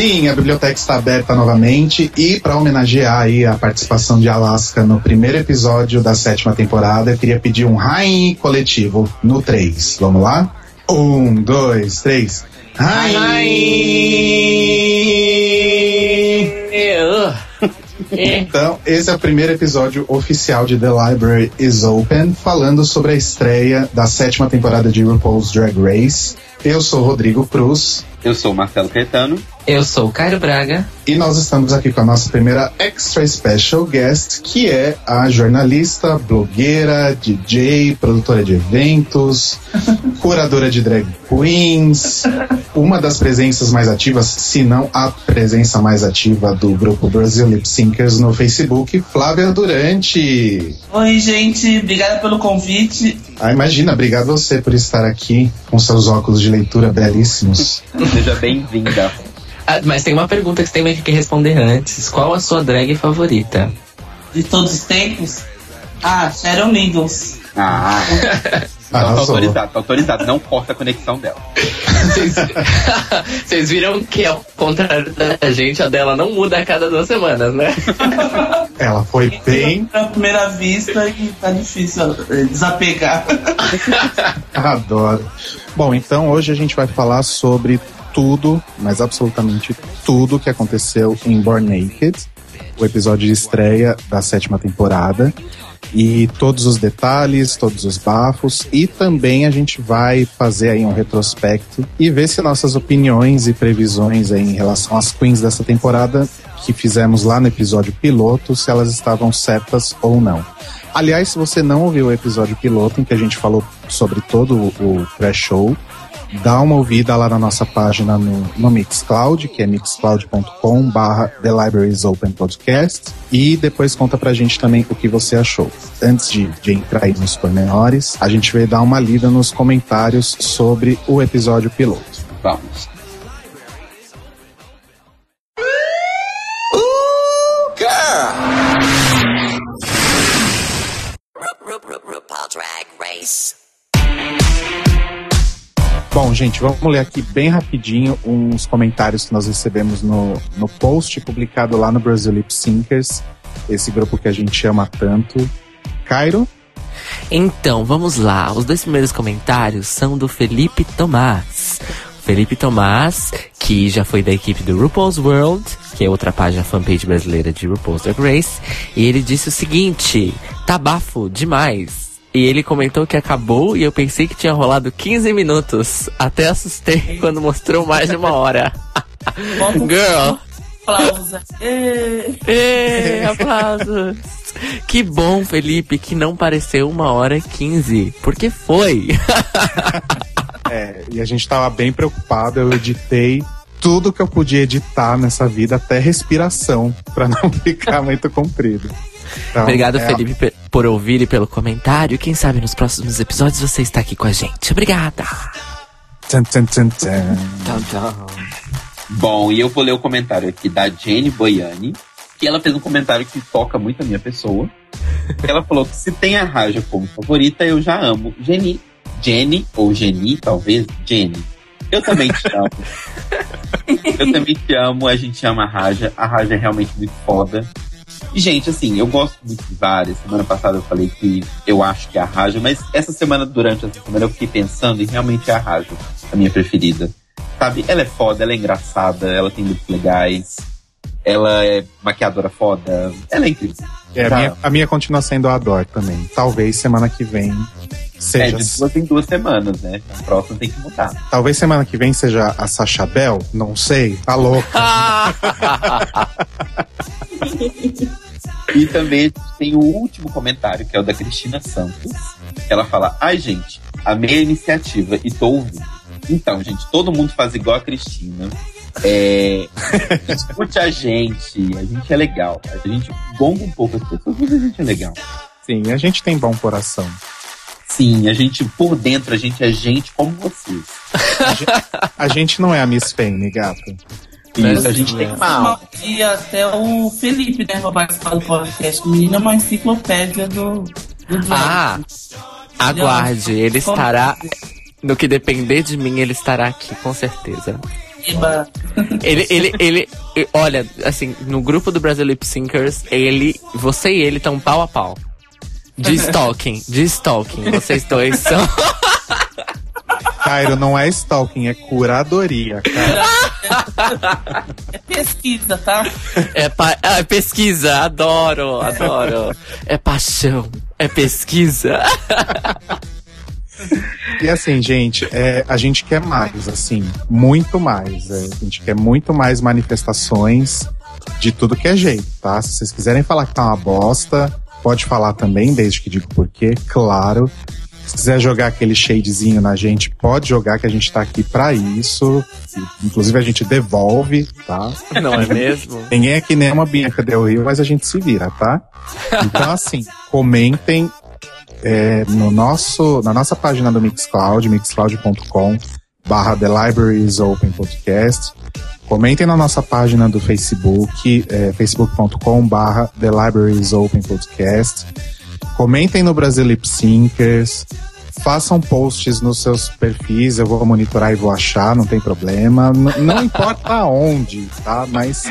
Sim, a biblioteca está aberta novamente e para homenagear aí a participação de Alaska no primeiro episódio da sétima temporada, eu queria pedir um Rain coletivo no 3. Vamos lá? Um, dois, três. Rain! Então, esse é o primeiro episódio oficial de The Library is Open, falando sobre a estreia da sétima temporada de RuPaul's Drag Race. Eu sou Rodrigo Cruz. Eu sou Marcelo Caetano. Eu sou o Caio Braga. E nós estamos aqui com a nossa primeira extra special guest, que é a jornalista, blogueira, DJ, produtora de eventos, curadora de drag queens, uma das presenças mais ativas, se não a presença mais ativa do grupo Brasil Lip Syncers no Facebook, Flávia Durante. Oi, gente, obrigada pelo convite. Ah, imagina, obrigado você por estar aqui com seus óculos de leitura belíssimos. Seja bem-vinda. Ah, mas tem uma pergunta que você tem que responder antes. Qual a sua drag favorita? De todos os tempos? Ah, Sharon Needles. Ah, tá autorizado, tá autorizado. Não corta a conexão dela. Vocês viram que ao contrário da gente, a dela não muda a cada duas semanas, né? Ela foi bem. À primeira vista e tá difícil eh, desapegar. Adoro. Bom, então hoje a gente vai falar sobre tudo, mas absolutamente tudo que aconteceu em Born Naked, o episódio de estreia da sétima temporada. E todos os detalhes, todos os bafos, e também a gente vai fazer aí um retrospecto e ver se nossas opiniões e previsões em relação às queens dessa temporada que fizemos lá no episódio piloto, se elas estavam certas ou não. Aliás, se você não ouviu o episódio piloto em que a gente falou sobre todo o pré-show, dá uma ouvida lá na nossa página no, no Mixcloud, que é mixcloud.com barra The Libraries Open Podcast, e depois conta pra gente também o que você achou. Antes de, de entrar aí nos pormenores, a gente vai dar uma lida nos comentários sobre o episódio piloto. Vamos. Bom, gente, vamos ler aqui bem rapidinho uns comentários que nós recebemos no, no post publicado lá no Brasil Lip Syncers, esse grupo que a gente ama tanto. Cairo? Então, vamos lá. Os dois primeiros comentários são do Felipe Tomás. Felipe Tomás, que já foi da equipe do RuPaul's World, que é outra página fanpage brasileira de RuPaul's Drag Race, e ele disse o seguinte: tá bafo demais. E ele comentou que acabou e eu pensei que tinha rolado 15 minutos. Até assustei quando mostrou mais de uma hora. Girl. Aplausos. Ê, aplausos. Que bom, Felipe, que não pareceu uma hora e 15. Porque foi. É, e a gente tava bem preocupado, eu editei tudo que eu podia editar nessa vida, até respiração, para não ficar muito comprido. Então, Obrigado, é, Felipe, pe- por ouvir e pelo comentário. Quem sabe nos próximos episódios você está aqui com a gente. Obrigada. Tchan, tchan. Tchau, tchau. Bom, e eu vou ler o comentário aqui da Jenny Boiani, que ela fez um comentário que toca muito a minha pessoa. Ela falou que se tem a Raja como favorita, eu já amo. Jenny, Jenny, ou Jenny, talvez, Jenny. Eu também te amo. eu também te amo, a gente ama a Raja. A Raja é realmente muito foda. E, gente, assim, eu gosto muito de várias. Semana passada eu falei que eu acho que é a Raja, mas essa semana, durante essa semana, eu fiquei pensando e realmente é a Raja, a minha preferida. Sabe? Ela é foda, ela é engraçada, ela tem looks legais, ela é maquiadora foda, ela é incrível. É, a, Tá. minha, a minha continua sendo a Adore também. Talvez semana que vem É, seja. de duas em duas semanas, né? A próxima tem que mudar. Talvez semana que vem seja a Sacha Bell, não sei. Tá louca. E também tem o último comentário, que é o da Cristina Santos. Ela fala: Ai, gente, amei a iniciativa e tô ouvindo. Então, gente, todo mundo faz igual a Cristina. É, escute a gente, a gente é legal. A gente gonga um pouco as pessoas, mas a gente é legal. Sim, a gente tem bom coração. Sim, a gente, por dentro, a gente é gente como vocês. A gente não é a Miss Fame, gata. Isso, a gente tem mal. E até o Felipe, né, vai participar do podcast. Menina, é uma enciclopédia do, do drag. Ah, aguarde. Ele estará. No que depender de mim, ele estará aqui, com certeza. Ele, ele, ele, e- olha, assim, no grupo do Brasil Lip Syncers, ele, você e ele estão pau a pau. De stalking, de stalking. Vocês dois são. Cairo, não é stalking, é curadoria, cara. É pesquisa, tá? É, pa- ah, é pesquisa, adoro, adoro. É paixão, é pesquisa. E assim, gente, é, a gente quer mais, assim, muito mais. é, a gente quer muito mais manifestações de tudo que é jeito, tá? Se vocês quiserem falar que tá uma bosta, pode falar também, desde que digo porquê, claro. Se quiser jogar aquele shadezinho na gente, pode jogar, que a gente tá aqui pra isso. Inclusive a gente devolve, tá? Não é mesmo? Ninguém aqui nem é uma Bianca Del Rio, mas a gente se vira, tá? Então, assim, comentem é, no nosso, na nossa página do Mixcloud, mixcloud.com barra The Libraries Open Podcast. Comentem na nossa página do Facebook, é, facebook.com barra The Libraries Open Podcast. Comentem no Brasil Lip Syncers. Façam posts nos seus perfis, eu vou monitorar e vou achar, não tem problema. N- não importa onde, tá? Mas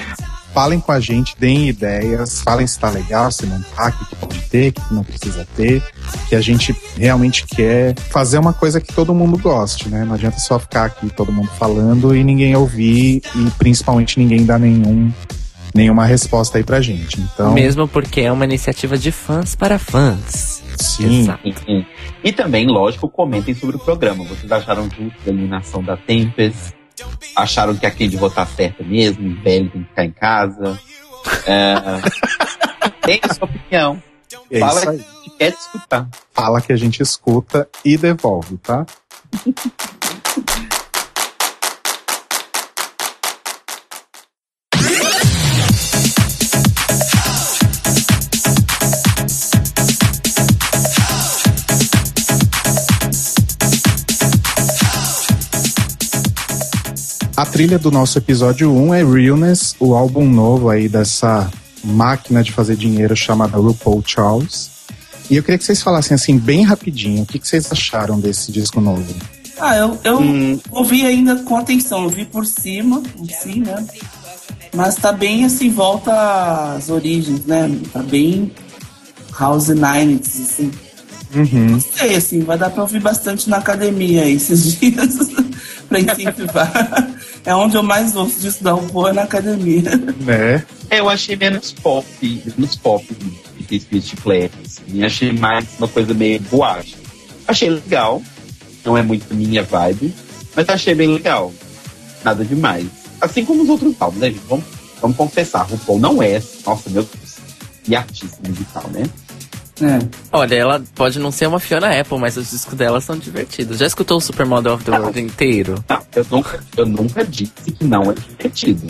falem com a gente, deem ideias, falem se tá legal, se não tá, o que que pode ter, o que que não precisa ter, que a gente realmente quer fazer uma coisa que todo mundo goste, né? Não adianta só ficar aqui todo mundo falando e ninguém ouvir e principalmente ninguém dar nenhum, nenhuma resposta aí pra gente. Então, Mesmo porque é uma iniciativa de fãs para fãs. sim. E também, lógico, comentem sobre o programa. Vocês acharam justo a eliminação da Tempest? Acharam que a Candy votar certa mesmo? O velho tem que ficar em casa? É... Tem a sua opinião. é Fala que a gente quer escutar. Fala que a gente escuta e devolve, tá? trilha do nosso episódio 1 é Realness, o álbum novo aí dessa máquina de fazer dinheiro chamada RuPaul Charles. E eu queria que vocês falassem assim, bem rapidinho, o que, que vocês acharam desse disco novo? Ah, eu, eu Hum. ouvi ainda com atenção, eu vi por cima, assim, né? Mas tá bem assim, volta às origens, né? Tá bem House Nineties, assim. Uhum. Gostei, assim, vai dar pra ouvir bastante na academia aí esses dias, pra incentivar. É onde eu mais ouço disso da é na academia. Né? É, Eu achei menos pop, menos pop que esse chiclete. Assim. Achei mais uma coisa meio boate. Achei legal. Não é muito minha vibe, mas achei bem legal. Nada demais. Assim como os outros álbuns, né, gente? Vamos, vamos confessar, RuPaul não é, nossa, meu Deus, e artista musical, né? É. Olha, ela pode não ser uma Fiona Apple, mas os discos dela são divertidos. Já escutou o Supermodel of the World inteiro? Não, eu nunca, eu nunca disse que não é divertido.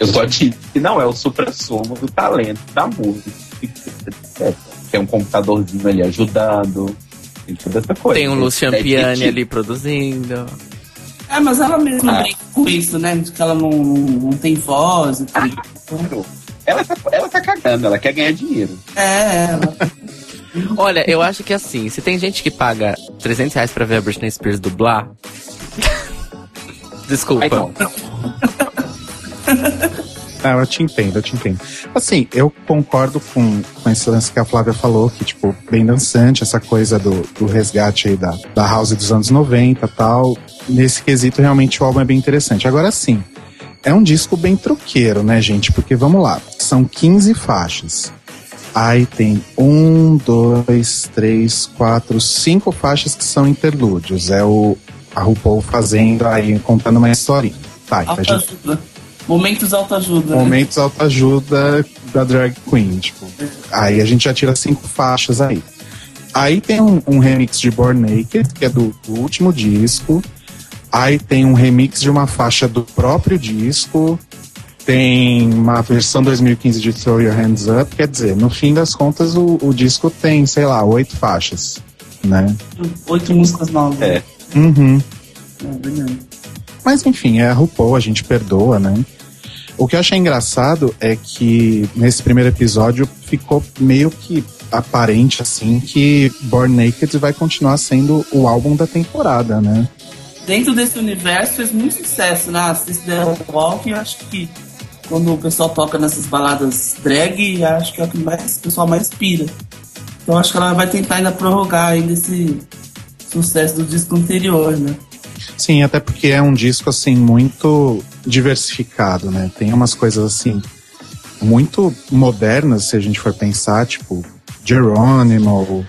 Eu só disse que não é o supra-sumo do talento da música, etc. Tem um computadorzinho ali ajudando, tem toda essa coisa. Tem um Lucian É Piani divertido. ali produzindo. É, mas ela mesma Ah. brinca com isso, né? De que ela não, não tem voz e tudo. Ela tá, ela tá cagando, ela quer ganhar dinheiro. É, ela. Olha, eu acho que assim, se tem gente que paga 300 reais pra ver a Britney Spears dublar. Desculpa. Não, eu te entendo, eu te entendo. Assim, eu concordo com, com esse lance que a Flávia falou, que, tipo, bem dançante, essa coisa do, do resgate aí da, da House dos anos 90 e tal. Nesse quesito, realmente, o álbum é bem interessante. Agora, sim, é um disco bem troqueiro, né, gente? Porque, vamos lá, são 15 faixas. Aí tem um, dois, três, quatro, cinco faixas que são interlúdios. É o a RuPaul fazendo aí, contando uma historinha. Tá, então a gente Autoajuda. Momentos autoajuda. né? momentos autoajuda da drag queen, tipo. Aí a gente já tira cinco faixas aí. Aí tem um, um remix de Born Naked, que é do, do último disco. Aí tem um remix de uma faixa do próprio disco. Tem uma versão 2015 de Throw Your Hands Up. Quer dizer, no fim das contas, o, o disco tem, sei lá, oito faixas, né? Oito músicas novas. É. Uhum. É, verdade. Mas enfim, é a RuPaul, a gente perdoa, né? O que eu achei engraçado é que nesse primeiro episódio ficou meio que aparente assim que Born Naked vai continuar sendo o álbum da temporada, né? dentro desse universo fez muito sucesso, né? Sister Walk, eu acho que quando o pessoal toca nessas baladas drag, acho que é o que mais, o pessoal mais pira. Então acho que ela vai tentar ainda prorrogar ainda esse sucesso do disco anterior, né? Sim, até porque é um disco assim muito diversificado, né? Tem umas coisas assim muito modernas, se a gente for pensar, tipo Geronimo,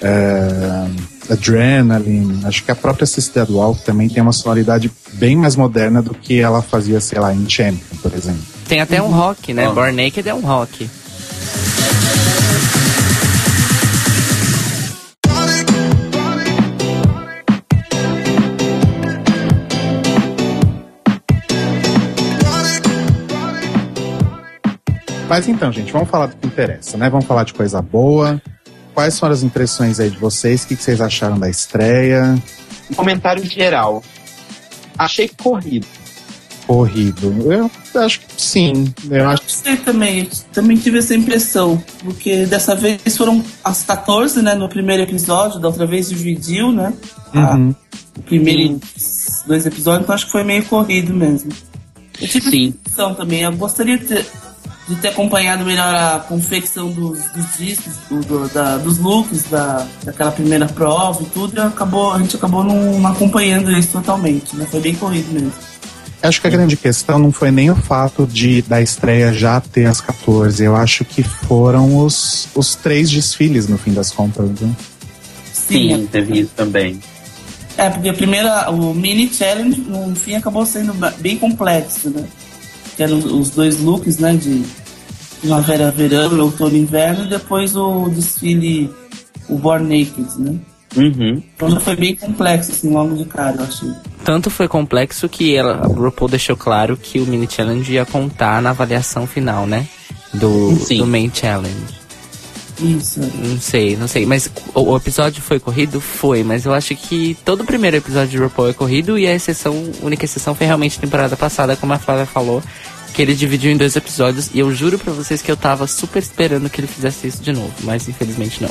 é, Adrenaline. Acho que a própria Sister Wolf também tem uma sonoridade bem mais moderna do que ela fazia, sei lá, em Champion, por exemplo. Tem até um rock, né? Born Naked é um rock. Mas então, gente, vamos falar do que interessa, né? Vamos falar de coisa boa. Quais foram as impressões aí de vocês? O que, que vocês acharam da estreia? Um comentário geral. Achei corrido. Corrido. Eu acho que sim. Eu acho Eu sei também, eu também tive essa impressão, porque dessa vez foram as 14, né, no primeiro episódio, da outra vez dividiu, né, a- Uhum. o primeiro dois episódios, então acho que foi meio corrido mesmo. Eu tive Sim. essa impressão também, eu gostaria de ter, de ter acompanhado melhor a confecção dos, dos discos, do- do- da- dos looks da, daquela primeira prova e tudo, e acabou, a gente acabou não, não acompanhando isso totalmente, né, foi bem corrido mesmo. Acho que a grande questão não foi nem o fato de da estreia já ter as 14. Eu acho que foram os, os três desfiles, no fim das contas. Né? Sim, teve isso também. É, porque a primeira, o mini challenge, no fim, acabou sendo bem complexo, né? Que eram os dois looks, né? De primavera, verão, outono e inverno, e depois o desfile, o Born Naked, né? Uhum. Então já foi bem complexo, assim, logo de cara, eu achei. Tanto foi complexo que ela, a RuPaul deixou claro que o mini challenge ia contar na avaliação final, né? Do, Sim. do main challenge. Isso. Não sei, não sei. Mas o, o episódio foi corrido? Foi, mas eu acho que todo o primeiro episódio de RuPaul é corrido e a exceção, a única exceção foi realmente a temporada passada, como a Flávia falou, que ele dividiu em dois episódios e eu juro pra vocês que eu tava super esperando que ele fizesse isso de novo, mas infelizmente não.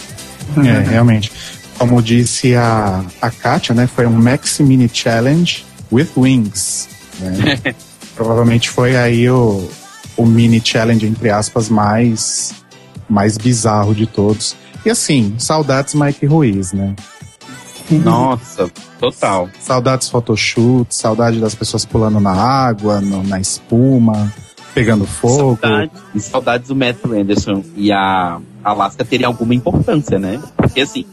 É, realmente. Como disse a, a Kátia, né? Foi um Maxi Mini Challenge with Wings. né? Provavelmente foi aí o, o mini challenge, entre aspas, mais, mais bizarro de todos. E assim, saudades Mike Ruiz, né? Nossa, total. Saudades photoshoot, saudade das pessoas pulando na água, no- na espuma, pegando fogo. Saudades, e saudades do Matt Anderson e a Alaska terem alguma importância, né? Porque assim,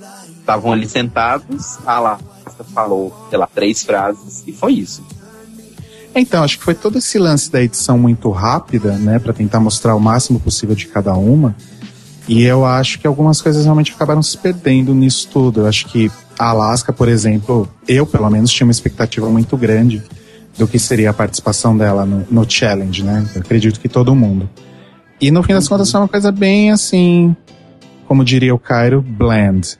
estavam ali sentados, a Alaska falou, sei lá, três frases e foi isso. Então, acho que foi todo esse lance da edição muito rápida, né, Pra tentar mostrar o máximo possível de cada uma. E eu acho que algumas coisas realmente acabaram se perdendo nisso tudo. Eu acho que a Alaska, por exemplo, eu pelo menos tinha uma expectativa muito grande do que seria a participação dela no, no challenge, né? Eu acredito que todo mundo. E no fim das contas foi uma coisa bem assim, como diria o Cairo, bland.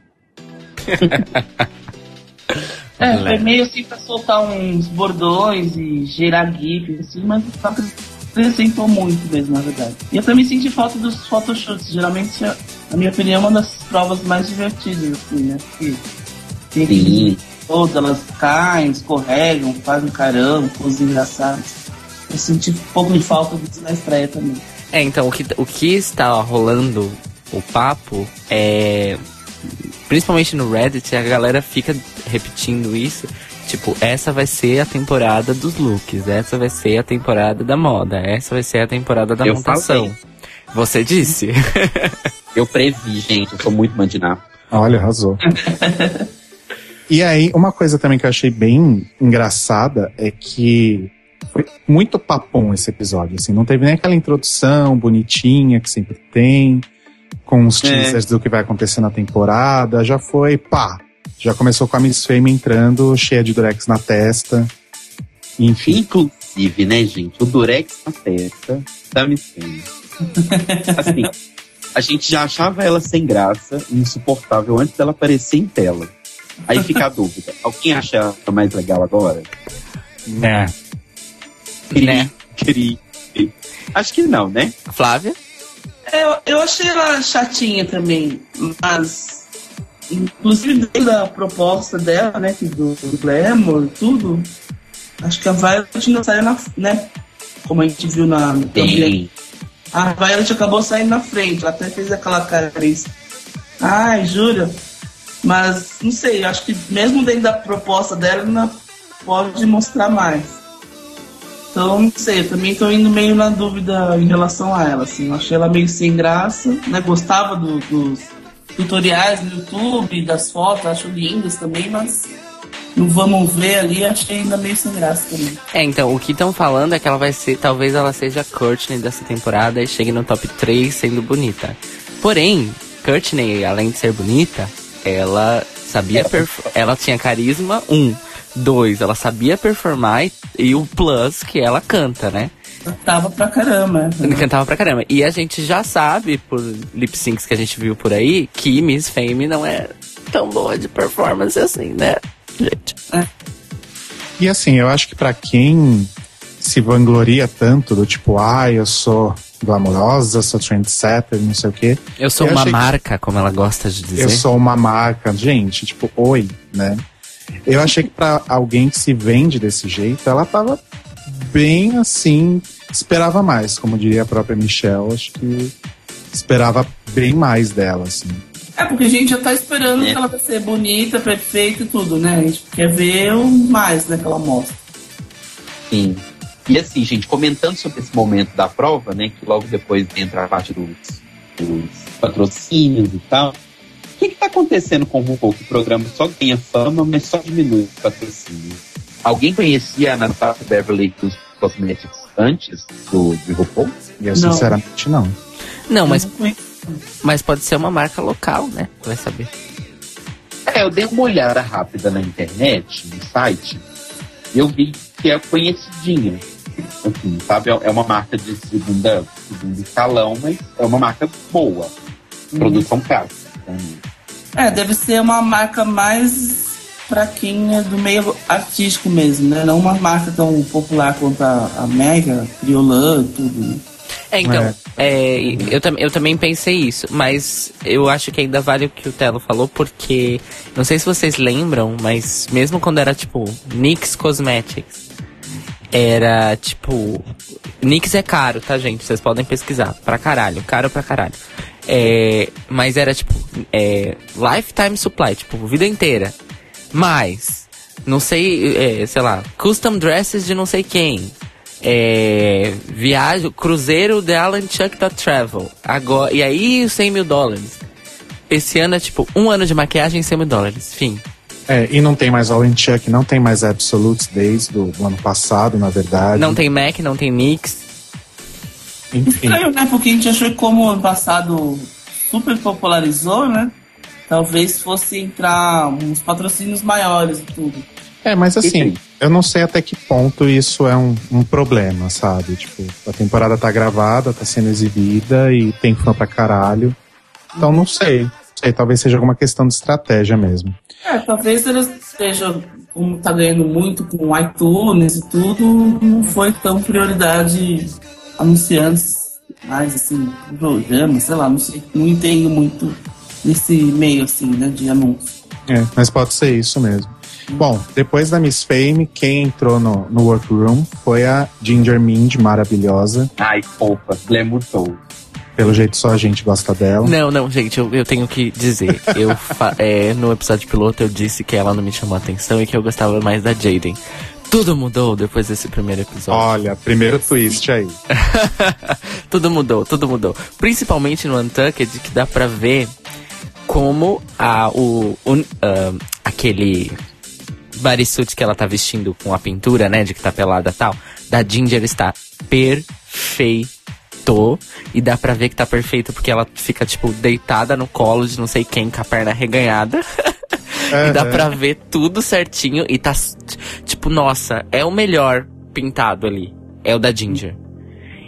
É, foi meio assim pra soltar uns bordões e gerar gifs, assim, mas não acrescentou muito mesmo, na verdade. E eu também senti falta dos photoshoots. Geralmente, na minha opinião, é uma das provas mais divertidas, assim, né? Porque tem aqueles todas, elas caem, escorregam, fazem caramba, coisas engraçadas. Eu senti um pouco de falta disso na estreia também. É, então, o que, o que está rolando o papo é. Principalmente no Reddit, a galera fica repetindo isso. Tipo, essa vai ser a temporada dos looks, essa vai ser a temporada da moda, essa vai ser a temporada da Eu montação. falei. Você disse? Eu previ, gente, eu sou muito mandiná. Olha, arrasou. e aí, uma coisa também que eu achei bem engraçada é que foi muito papum esse episódio, assim, não teve nem aquela introdução bonitinha que sempre tem, com os É. teasers do que vai acontecer na temporada, já foi, pá, já começou com a Miss Fame entrando, cheia de durex na testa, enfim. Inclusive, né, gente, o Durex na testa da Miss Fame. Assim, a gente já achava ela sem graça insuportável antes dela aparecer em tela. Aí fica a dúvida, alguém acha ela mais legal agora? Né. Cri, Né? cri, cri. Acho que não, né? Flávia? É, Eu, eu achei ela chatinha também, mas inclusive dentro da proposta dela, né, que do, do Glamour, tudo, acho que a Violet não saiu na, né, como a gente viu na Sim. a Violet acabou saindo na frente, ela até fez aquela cara ai, Júlia, mas não sei, acho que mesmo dentro da proposta dela, ela pode mostrar mais. Então, não sei, eu também tô indo meio na dúvida em relação a ela, assim. Eu achei ela meio sem graça, né? Gostava do, dos tutoriais no YouTube, das fotos, acho lindas também, mas não vamos ver ali, achei ainda meio sem graça também. É, então, o que estão falando é que ela vai ser, talvez ela seja a Courtney dessa temporada e chegue no top 3 sendo bonita. Porém, Courtney, além de ser bonita, ela sabia, ela tinha carisma, um. Dois, ela sabia performar e, e o plus que ela canta, né? Cantava pra caramba. Né? Cantava pra caramba. E a gente já sabe, por lip syncs que a gente viu por aí, que Miss Fame não é tão boa de performance assim, né, gente? É. E assim, eu acho que para quem se vangloria tanto do tipo, ah, eu sou glamourosa, sou trendsetter, não sei o quê. Eu sou eu uma marca, que... como ela gosta de dizer. Eu sou uma marca. Gente, tipo, oi, né? Eu achei que para alguém que se vende desse jeito, ela tava bem assim, esperava mais, como diria a própria Michelle, acho que esperava bem mais dela, assim. É, porque a gente já tá esperando é. que ela vai ser bonita, perfeita e tudo, né? A gente quer ver o mais, né, que ela mostra. Sim. E assim, gente, comentando sobre esse momento da prova, né, que logo depois entra a parte dos, dos patrocínios e tal, que que tá acontecendo com o RuPaul? Que o programa só ganha fama, mas só diminui o patrocínio. Alguém conhecia a Anastasia Beverly Hills Cosmetics antes do, de RuPaul? Eu, não. sinceramente, não. Não, mas, mas pode ser uma marca local, né? Vai saber. É, eu dei uma olhada rápida na internet, no site, e eu vi que é conhecidinha. Assim, sabe? É uma marca de segunda, segundo escalão, mas é uma marca boa. Produção cara. Então, é, deve ser uma marca mais é do meio artístico mesmo, né? Não uma marca tão popular quanto a, a Mega, Criolan, tudo. Né? É, então, é. É, eu, eu também pensei isso, mas eu acho que ainda vale o que o Telo falou, porque não sei se vocês lembram, mas mesmo quando era tipo NYX Cosmetics, era tipo. NYX é caro, tá, gente? Vocês podem pesquisar. Pra caralho, caro pra caralho. É, mas era tipo, é, lifetime supply, tipo, vida inteira. Mas, não sei, é, sei lá, custom dresses de não sei quem. É, viagem, cruzeiro de Alan Chuck da Travel. Agora, e aí 100 mil dólares. Esse ano é tipo um ano de maquiagem e 100 mil dólares. Fim. É, e não tem mais All in Chuck, não tem mais Absolutes desde do, do ano passado, na verdade. Não tem Mac, não tem Mix. Enfim. Estranho, né? Porque a gente achou que como ano passado super popularizou, né? Talvez fosse entrar uns patrocínios maiores e tudo. É, mas assim, eu não sei até que ponto isso é um, um, problema, sabe? Tipo, a temporada tá gravada, tá sendo exibida e tem fã pra caralho. Então não sei. sei talvez seja alguma questão de estratégia mesmo. É, talvez eles estejam, como tá ganhando muito com iTunes e tudo, não foi tão prioridade anunciantes mais assim, programa, sei lá, não sei, não entendo muito nesse meio assim, né, de anúncio. É, mas pode ser isso mesmo. Bom, depois da Miss Fame, quem entrou no, no workroom foi a Ginger Mind, maravilhosa. Ai, fofa, glamour todo. Pelo jeito só a gente gosta dela. Não, não, gente, eu, eu tenho que dizer. Eu é, no episódio piloto eu disse que ela não me chamou a atenção e que eu gostava mais da Jaden. Tudo mudou depois desse primeiro episódio. Olha, primeiro twist aí. tudo mudou, tudo mudou. Principalmente no Untucked, que dá pra ver como a, o, uh, aquele bodysuit que ela tá vestindo com a pintura, né, de que tá pelada e tal, da Ginger está perfeito. E dá pra ver que tá perfeito porque ela fica, tipo, deitada no colo de não sei quem com a perna reganhada. Uhum. e dá pra ver tudo certinho e tá tipo, nossa, é o melhor pintado ali. É o da Ginger.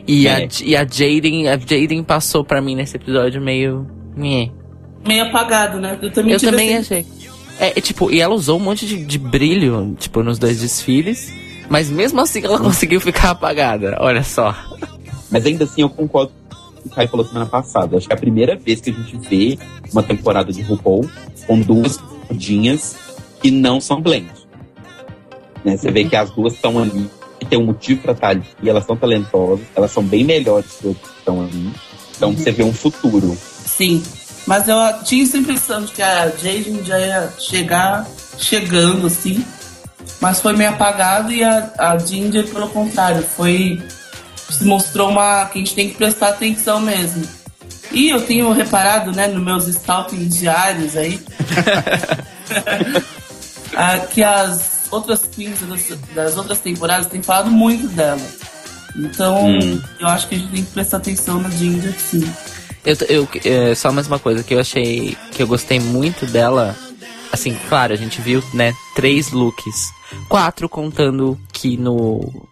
E, é. a, e a Jaden, a Jaden passou pra mim nesse episódio meio. Meio apagado, né? Eu também, Eu também assim. achei. É, tipo, e ela usou um monte de, de brilho, tipo, nos dois desfiles. Mas mesmo assim ela conseguiu ficar apagada, olha só. Mas ainda assim eu concordo que o Kai falou semana passada. Acho que é a primeira vez que a gente vê uma temporada de RuPaul com duas rodinhas que não são blend. Né? Você vê que as duas estão ali, tem um motivo para estar ali, e elas são talentosas, elas são bem melhores que as que estão ali. Então você vê um futuro. Sim, mas eu tinha essa impressão de que a Jaden já ia chegar chegando assim, mas foi meio apagado e a, a Ginger, pelo contrário, foi. Se mostrou uma. que a gente tem que prestar atenção mesmo. E eu tenho reparado, né, nos meus stalkings diários aí, ah, que as outras queens das, das, outras temporadas têm falado muito dela. Então, hum. eu acho que a gente tem que prestar atenção na Ginger, sim. Eu, eu, é, só mais uma coisa que eu achei que eu gostei muito dela. Assim, claro, a gente viu, né, três looks. Quatro contando que no.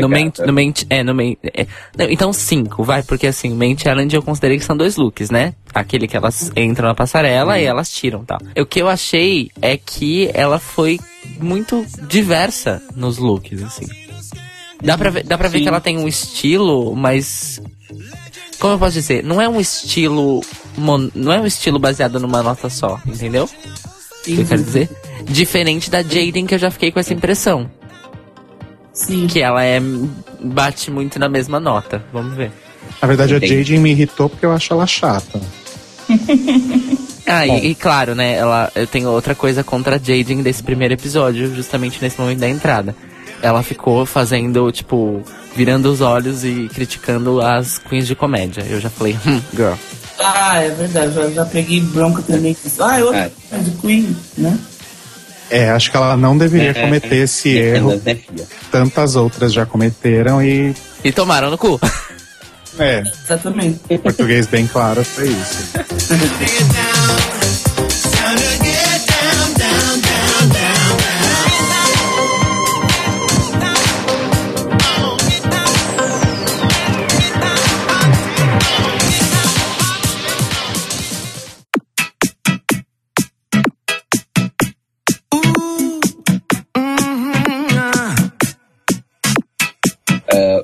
No main, no main, é, no main, é, não, então cinco, vai, porque assim, main challenge eu considerei que são dois looks, né? Aquele que elas entram na passarela uhum. e elas tiram, tal. O que eu achei é que ela foi muito diversa nos looks, assim. Dá pra ver, dá pra ver que ela tem um estilo, mas como eu posso dizer, não é um estilo mon, não é um estilo baseado numa nota só, entendeu? Sim. O que eu quero dizer? Diferente da Jaden que eu já fiquei com essa impressão. Sim. Que ela é bate muito na mesma nota. Vamos ver. Na verdade, Entendi. a Jaden me irritou porque eu acho ela chata. ah, e, e, claro, né? Ela, eu tenho outra coisa contra a Jaden desse primeiro episódio, justamente nesse momento da entrada ela ficou fazendo, tipo, virando os olhos e criticando as queens de comédia. Eu já falei, hum, girl. Ah, é verdade, eu já peguei bronca também. Ah, eu é. de queen, né? É, acho que ela não deveria é, cometer é, esse erro. Tantas outras já cometeram e. E tomaram no cu. É. Exatamente. Em português bem claro foi isso.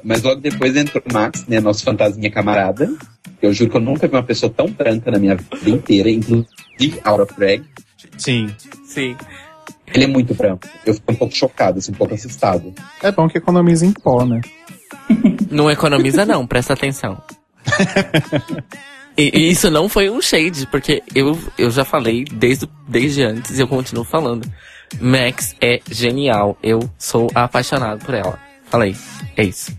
Mas logo depois entrou o Max, né? Nosso fantasminha camarada. Eu juro que eu nunca vi uma pessoa tão branca na minha vida inteira, inclusive out of drag. Sim, sim. Ele é muito branco. Eu fico um pouco chocado, assim, um pouco assustado. É bom que economiza em pó, né? Não economiza não, presta atenção. E, e, isso não foi um shade, porque eu, eu já falei desde, desde antes e eu continuo falando. Max é genial. Eu sou apaixonado por ela. Falei, é isso.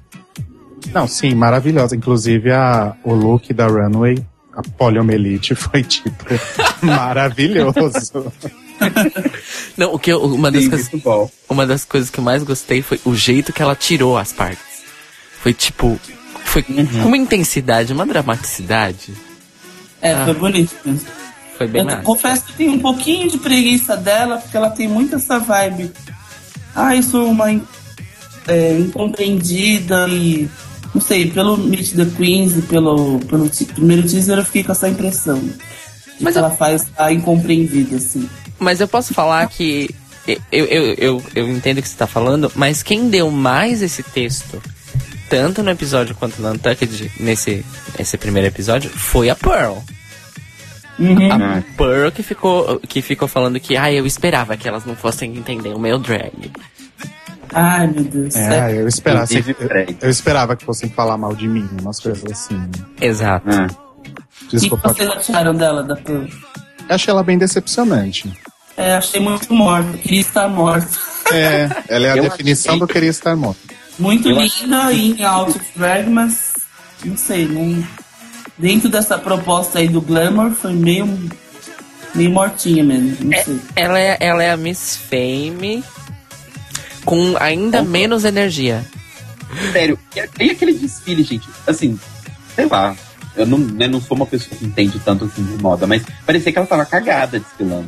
Não, sim, maravilhosa. Inclusive a, o look da Runway, a poliomielite, foi tipo maravilhoso. Não, o que eu, uma das sim, coisas, uma das coisas que eu mais gostei foi o jeito que ela tirou as partes. Foi tipo, foi uhum. com uma intensidade, uma dramaticidade. É, ah, foi bonito. Foi bem Eu confesso que tem um pouquinho de preguiça dela, porque ela tem muito essa vibe. Ah, eu sou uma é, incompreendida e não sei, pelo Meet the Queens e pelo, pelo primeiro teaser eu fiquei com essa impressão. Mas que eu... ela faz a incompreendida, assim. Mas eu posso falar que. Eu, eu, eu, eu entendo o que você está falando, mas quem deu mais esse texto, tanto no episódio quanto no Untucked, nesse, nesse primeiro episódio, foi a Pearl. Uhum. A Pearl que ficou, que ficou falando que ah, eu esperava que elas não fossem entender o meu drag. Ai, meu Deus. É, eu esperava, eu, eu, esperava que fossem falar mal de mim, umas coisas assim. Exato. É. Desculpa. O que vocês acharam dela, da Pearl? Achei ela bem decepcionante. É, achei muito morta. Queria estar morta. É, ela é a eu definição achei... do queria estar morta. Muito eu linda achei... em of Drag, mas não sei, não... dentro dessa proposta aí do Glamour foi meio meio mortinha mesmo. É, ela, é, ela é a Miss Fame com ainda menos energia. Sério, e aquele desfile, gente? Assim, sei lá. Eu não, eu não sou uma pessoa que entende tanto assim de moda, mas parecia que ela tava cagada desfilando.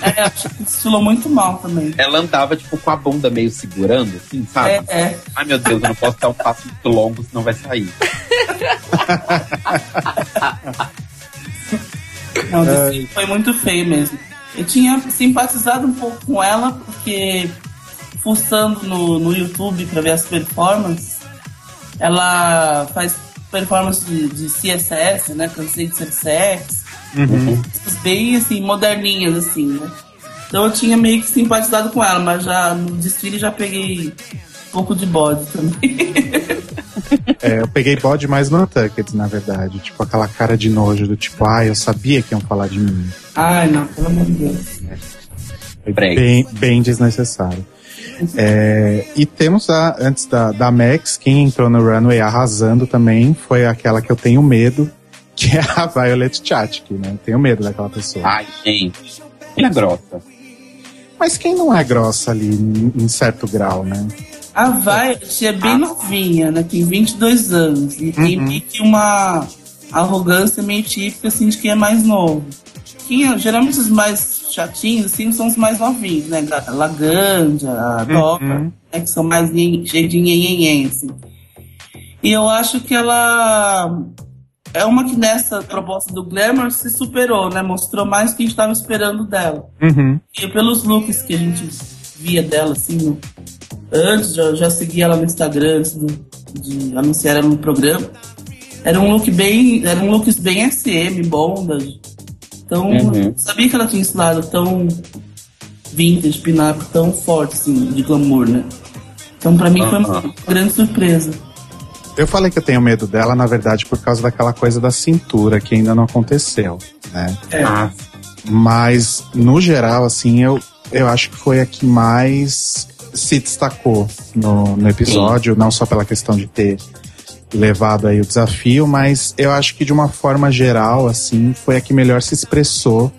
É, acho que desfilou muito mal também. Ela andava, tipo, com a bunda meio segurando, assim, sabe? É, é. Ai, meu Deus, eu não posso dar um passo muito longo, senão vai sair. não, o desfile foi muito feio mesmo. Eu tinha simpatizado um pouco com ela, porque fuçando no, no YouTube para ver as performances, ela faz performance de, de CSS, né? Cansei de ser sex. Uhum. Bem assim, moderninhas, assim, né? Então eu tinha meio que simpatizado com ela, mas já no desfile já peguei um pouco de bode também. É, eu peguei bode mais no Untucked, na verdade. Tipo, aquela cara de nojo do tipo, ah, eu sabia que iam falar de mim. Ai, não, pelo amor de Deus. Foi bem, bem desnecessário. É, e temos a, antes da, da Max, quem entrou no runway arrasando também foi aquela que eu tenho medo, que é a Violet Chachki, né? Eu tenho medo daquela pessoa. Ai, gente. Ela é grossa. Mas quem não é grossa ali, em, em certo grau, né? A Violet é bem ah. novinha, né? Tem 22 anos. E tem uhum. meio que uma arrogância meio típica, assim, de quem é mais novo. É, geralmente os mais chatinhos, assim, são os mais novinhos, né? Laganja, a Doca, uhum. né? Que são mais nhenhenhen, assim. E eu acho que ela é uma que nessa proposta do Glamour se superou, né? Mostrou mais o que a gente estava esperando dela. Uhum. E pelos looks que a gente via dela, assim, no, antes, já, já seguia ela no Instagram antes do, de anunciar ela no programa. Era um look bem. Era um looks bem SM, bondage. Então, uhum. sabia que ela tinha esse lado tão vintage, pin-up, tão forte, assim, de glamour, né? Então, pra mim, uhum. foi uma grande surpresa. Eu falei que eu tenho medo dela, na verdade, por causa daquela coisa da cintura que ainda não aconteceu, né? É. Ah. Mas, no geral, assim, eu, eu acho que foi a que mais se destacou no, no episódio, Sim. não só pela questão de ter levado aí o desafio, mas eu acho que de uma forma geral, assim, foi a que melhor se expressou.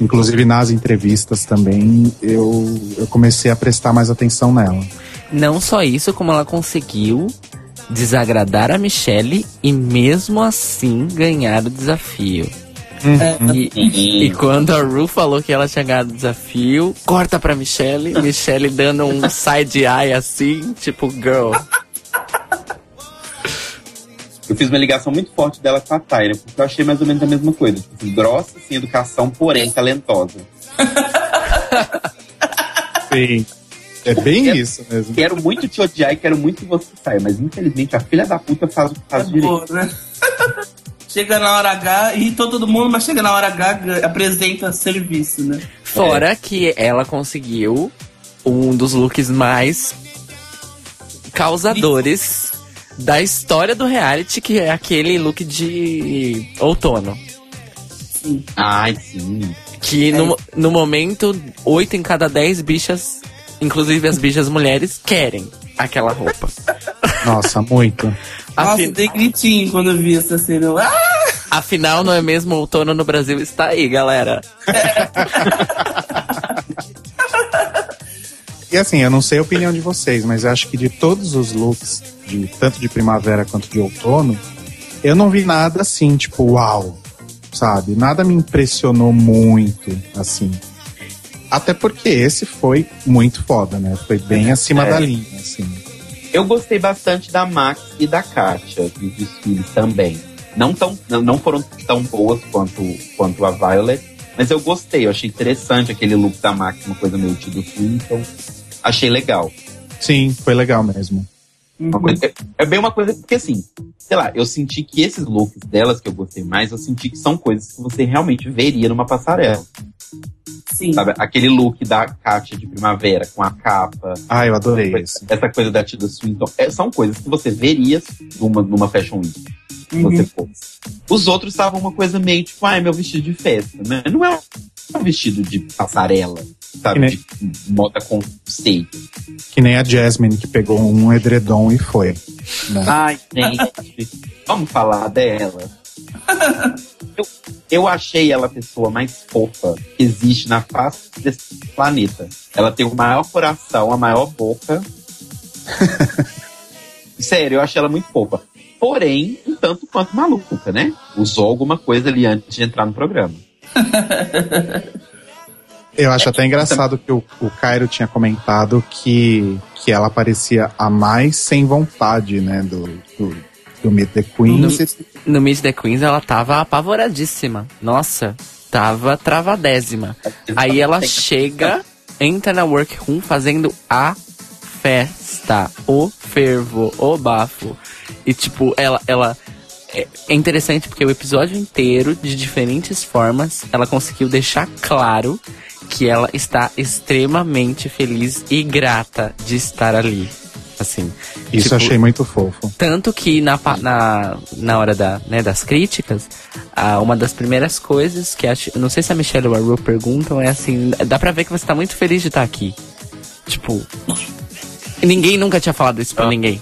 Inclusive nas entrevistas também, eu, eu comecei a prestar mais atenção nela. Não só isso, como ela conseguiu desagradar a Michelle e mesmo assim ganhar o desafio. Uhum. E, e, quando a Ru falou que ela tinha ganhado o desafio, corta pra Michelle, Michelle dando um side eye assim, tipo, girl. Eu fiz uma ligação muito forte dela com a Tyra, porque eu achei mais ou menos a mesma coisa. Tipo, assim, grossa, sem educação, porém talentosa. Sim. É bem quero, isso mesmo. Quero muito te odiar e quero muito que você saia, mas infelizmente a filha da puta faz o que faz é direito. Boa, né? chega na hora H e todo mundo, mas chega na hora H apresenta serviço, né? Fora é. que ela conseguiu um dos looks mais causadores da história do reality, que é aquele look de outono. Sim. Ai, sim. Que é. no, no momento, oito em cada dez bichas, inclusive as bichas mulheres, querem aquela roupa. Nossa, muito. Nossa, Afin... dei gritinho quando eu vi essa cena. Ah! Afinal, não é mesmo outono no Brasil? Está aí, galera. e assim, eu não sei a opinião de vocês, mas eu acho que de todos os looks, de, tanto de primavera quanto de outono, eu não vi nada assim, tipo, uau, sabe? Nada me impressionou muito, assim. Até porque esse foi muito foda, né? Foi bem acima é. da linha, assim. Eu gostei bastante da Max e da Katia dos desfiles também. Não, tão, não foram tão boas quanto, quanto a Violet, mas eu gostei. Eu achei interessante aquele look da Max, uma coisa meio Tido Swinton. Achei legal. Sim, foi legal mesmo. Coisa, é, é, bem uma coisa, porque assim, sei lá, eu senti que esses looks delas que eu gostei mais, eu senti que são coisas que você realmente veria numa passarela. Sim. Sabe? Aquele look da Katia de primavera com a capa. Ah, eu adorei essa isso. Essa coisa da Tilda Swinton. É, são coisas que você veria numa, numa Fashion Week. Se uhum. você fosse. Os outros estavam uma coisa meio tipo, ah, é meu vestido de festa. Né? Não é um vestido de passarela, sabe? Nem... De moda conceito. Que nem a Jasmine, que pegou um edredom e foi. Né? Ai, gente. Vamos falar dela. eu, eu achei ela a pessoa mais fofa que existe na face desse planeta. Ela tem o maior coração, a maior boca. Sério, eu achei ela muito fofa. Porém, um tanto quanto maluca, né? Usou alguma coisa ali antes de entrar no programa. Eu acho até engraçado que o, o Cairo tinha comentado que, que ela parecia a mais sem vontade, né, do, do, do Meet the Queens. No, no Meet the Queens ela tava apavoradíssima. Nossa, tava travadésima. Aí ela chega, entra na workroom fazendo a festa, o fervo, o bafo. E tipo, ela, ela é é interessante porque o episódio inteiro, de diferentes formas, ela conseguiu deixar claro que ela está extremamente feliz e grata de estar ali. Assim. Isso Tipo, eu achei muito fofo. Tanto que na, na, na hora da, né, das críticas, ah, uma das primeiras coisas que acho. Não sei se a Michelle ou a Ru perguntam é assim: dá pra ver que você tá muito feliz de estar aqui. Tipo. Ninguém nunca tinha falado isso pra ninguém.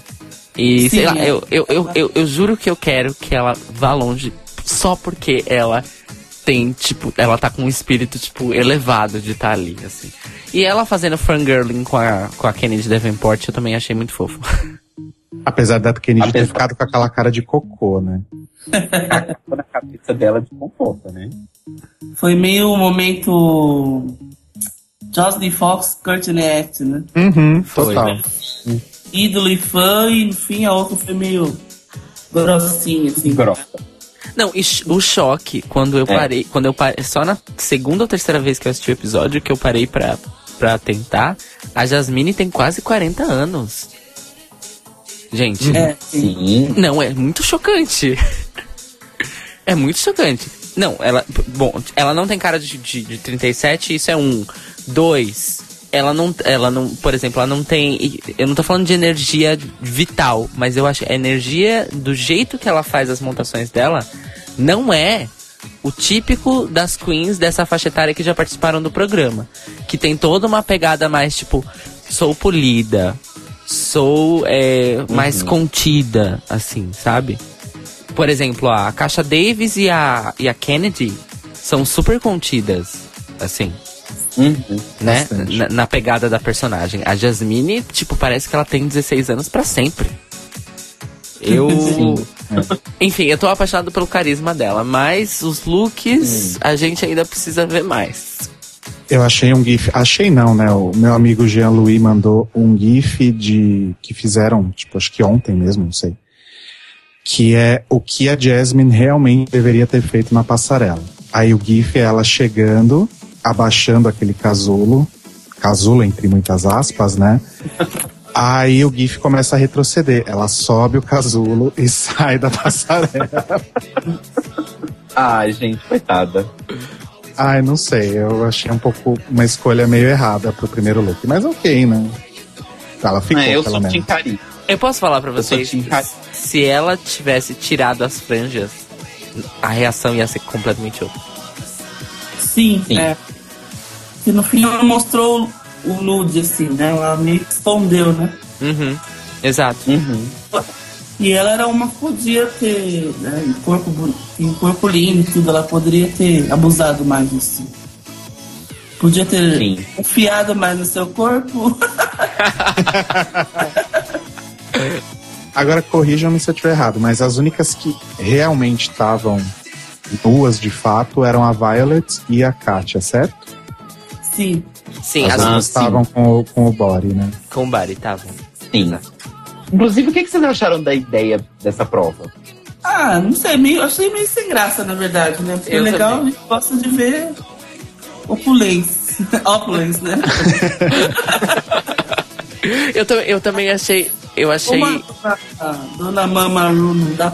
E sei Sim, lá, é. eu, eu, eu, eu, eu juro que eu quero que ela vá longe só porque ela tem, tipo, ela tá com um espírito, tipo, elevado de estar ali, assim. E ela fazendo fangirling com a, com a Kennedy Davenport, eu também achei muito fofo. Apesar da Kennedy ter Apesar- ficado com aquela cara de cocô, né? Na cabeça dela de conforto, né? Foi meio um momento. Jocelyn Fox, Courtney Act, né? Uhum, Foi. total. Ídolo e fã, e no fim a outra foi meio grossinha, assim. Grossa. Não, e o choque, quando eu É. parei, quando eu parei, só na segunda ou terceira vez que eu assisti o episódio que eu parei pra, pra tentar, a Jasmine tem quase 40 anos. Gente, É, sim. Sim. não, é muito chocante. é muito chocante. Não, ela, bom, ela não tem cara de, de, de 37, isso é um. Dois, ela não, ela não, por exemplo, ela não tem, eu não tô falando de energia vital, mas eu acho que a energia do jeito que ela faz as montações dela não é o típico das queens dessa faixa etária que já participaram do programa, que tem toda uma pegada mais tipo, sou polida, sou é, mais contida, assim, sabe? Por exemplo, a Caixa Davis e a, e a Kennedy são super contidas, assim Uhum. né? Na, na pegada da personagem. A Jasmine, tipo, parece que ela tem 16 anos pra sempre. Eu. Enfim, eu tô apaixonado pelo carisma dela, mas os looks a gente ainda precisa ver mais. Eu achei um GIF. Achei não, né? O meu amigo Jean-Louis mandou um GIF de. que fizeram, tipo, acho que ontem mesmo, não sei. Que é o que a Jasmine realmente deveria ter feito na passarela. Aí o GIF é ela chegando, abaixando aquele casulo. Casulo, entre muitas aspas, né? Aí o GIF começa a retroceder. Ela sobe o casulo e sai da passarela. Ai, gente, coitada. Ai, não sei. Eu achei um pouco uma escolha meio errada pro primeiro look. Mas ok, né? Ela ficou, É, eu pelo sou menos. Tim Cari. Eu posso falar pra vocês, se ela tivesse tirado as franjas, a reação ia ser completamente outra. Sim, Sim. é. Que no fim ela mostrou o nude, assim, né? Ela meio que escondeu, né? Uhum. Exato. Uhum. E ela era uma que podia ter, né, em corpo, em corpo lindo e tudo, ela poderia ter abusado mais disso. Podia ter Sim. confiado mais no seu corpo. Agora corrijam-me se eu estiver errado, mas as únicas que realmente estavam nuas de fato eram a Violet e a Katia, certo? Sim. Sim, As as duas estavam com, o- com o body, né? com o Bari estavam. Sim. Inclusive, o que, que vocês acharam da ideia dessa prova? Ah, não sei, meio, achei meio sem graça, na verdade, né? Porque Eu é legal, também. a gente gosta de ver opulência. opulência, né? Eu, tam- eu também achei. Eu achei. Como a, a dona Mama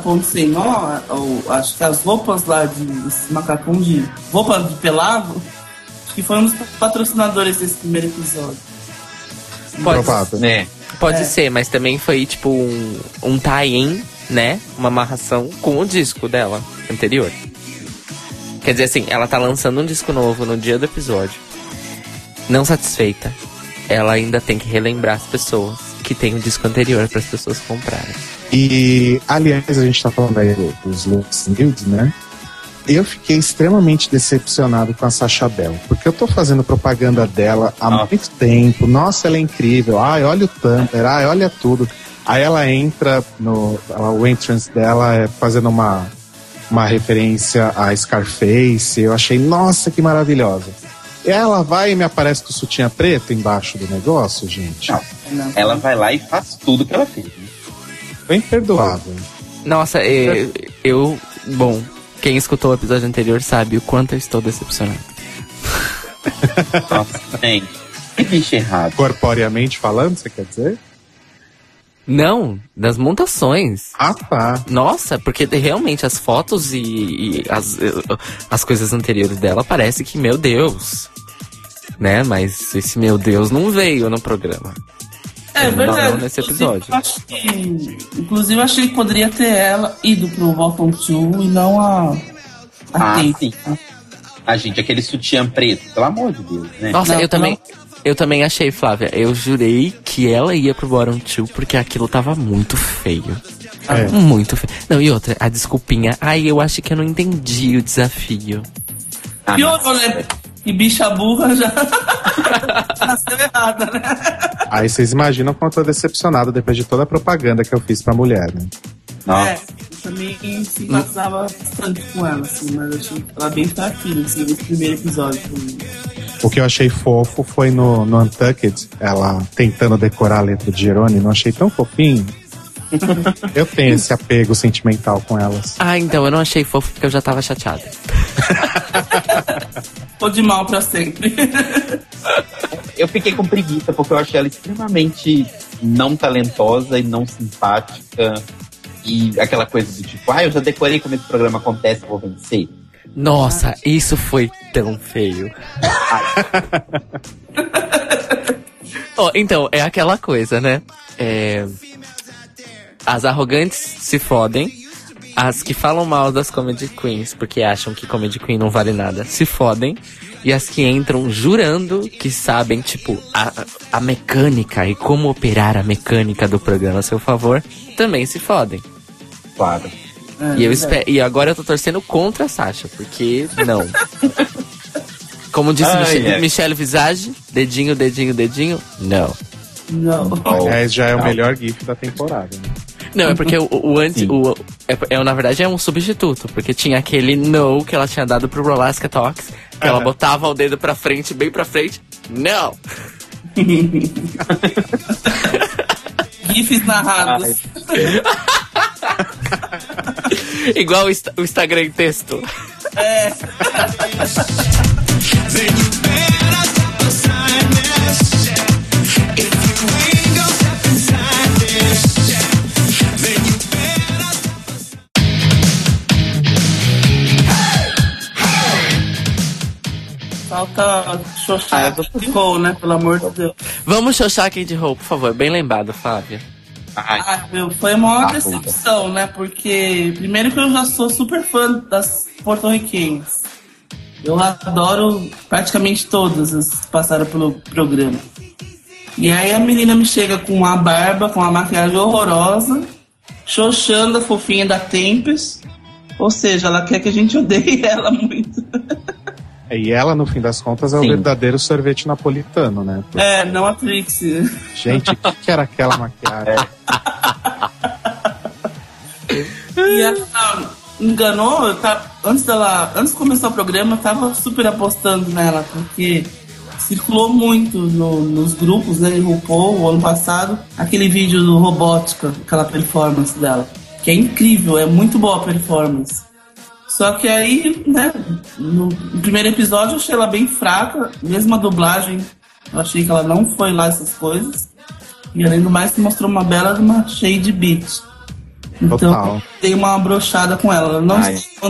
ponto sem nó, ou, acho que as roupas lá de macacão de roupa de pelado, que foi um dos patrocinadores desse primeiro episódio. Pode, Provável. Né? pode É. ser, mas também foi tipo um, um tie-in, né? Uma amarração com o disco dela anterior. Quer dizer assim, ela tá lançando um disco novo no dia do episódio. Não satisfeita, ela ainda tem que relembrar as pessoas que tem o disco anterior para as pessoas comprarem. E, aliás, a gente tá falando aí dos looks nudes, né? Eu fiquei extremamente decepcionado com a Sasha Bell, porque eu tô fazendo propaganda dela há Nossa. muito tempo. Nossa, ela é incrível. Ai, olha o Tumblr, ai, olha tudo. Aí ela entra no. ela- o entrance dela é fazendo uma, uma referência a Scarface. Eu achei, nossa, que maravilhosa. E ela vai e me aparece com o sutiã preto embaixo do negócio, gente. Não. Não. Ela vai lá e faz tudo que ela fez. né? Foi imperdoável. Nossa, eu, eu. Bom, quem escutou o episódio anterior sabe o quanto eu estou decepcionado. Nossa, gente. Que bicho errado. Corporeamente falando, você quer dizer? Não, das montações. Ah, tá. Nossa, porque realmente as fotos e, e as, as coisas anteriores dela parece que, meu Deus. Né? Mas esse meu Deus não veio no programa. É verdade. não nesse episódio. Inclusive, eu acho que, inclusive, eu achei que poderia ter ela ido pro Welcome to e não a. A Ah, Tate. sim. A gente, aquele sutiã preto, pelo amor de Deus, né? Nossa, Não, eu também. Eu também achei, Flávia. Eu jurei que ela ia pro Bottom 2 porque aquilo tava muito feio. É. Muito feio. Não, e outra, a desculpinha. Ai, eu acho que eu não entendi o desafio. Ah, Piorou, né? E bicha burra já nasceu errada, né? Aí vocês imaginam como eu tô decepcionado depois de toda a propaganda que eu fiz pra mulher, né? Nossa. É, eu também simpatizava bastante com ela, assim, mas eu achei ela bem fraquinha, assim, nesse primeiro episódio. O que eu achei fofo foi no, no Untucked, ela tentando decorar a letra de Jerônimo, não achei tão fofinho. Eu tenho esse apego sentimental com elas. Ah, então eu não achei fofo porque eu já tava chateada. Tô de mal pra sempre. Eu fiquei com preguiça, porque eu achei ela extremamente não talentosa e não simpática. E aquela coisa do tipo, ah, eu já decorei como esse programa acontece, eu vou vencer. Nossa, isso foi tão feio. Ó, então, é aquela coisa, né? É, As arrogantes se fodem. As que falam mal das comedy queens, porque acham que comedy queen não vale nada, se fodem. E as que entram jurando que sabem, tipo, a, a mecânica e como operar a mecânica do programa a seu favor, também se fodem. Claro. E, eu espero, e agora eu tô torcendo contra a Sasha, porque não. Como disse Ai, Michelle, ai. Michelle Visage, dedinho, dedinho, dedinho, não. Não. Oh, É, já é o melhor GIF da temporada. Né? Não, é porque o, o antes. O, é, é, na verdade, é um substituto, porque tinha aquele no que ela tinha dado pro Rolaska Talks, que ela botava o dedo pra frente, bem pra frente. Não! GIFs narrados. Igual o, o Instagram em texto. Falta Ah, xoxar eu tô- ficou, né? Pelo amor de Deus. Vamos xoxar Kid Hope, por favor. Bem lembrado, Flávia. Ai, Ah, meu, foi a maior Ah, decepção, né? Porque, primeiro que eu já sou super fã das porto-riquenhas. Eu adoro praticamente todas as que passaram pelo programa. E aí a menina me chega com a barba, com a maquiagem horrorosa, xoxando a fofinha da Tempest. Ou seja, ela quer que a gente odeie ela muito. E ela, no fim das contas, é o Sim. verdadeiro sorvete napolitano, né? Porque, É, não a Trixie. Gente, o que, que era aquela maquiagem? E ela enganou, eu tá, antes dela. Antes de começar o programa, eu tava super apostando nela, porque circulou muito no- nos grupos, né, de RuPaul, o ano passado, aquele vídeo do Robótica, aquela performance dela. Que é incrível, é muito boa a performance. Só que aí, né, no primeiro episódio eu achei ela bem fraca, mesmo a dublagem, eu achei que ela não foi lá essas coisas. E além do mais, mostrou uma bela de uma shade beat. Então, Total. dei uma brochada com ela. Ela não, Ai. está,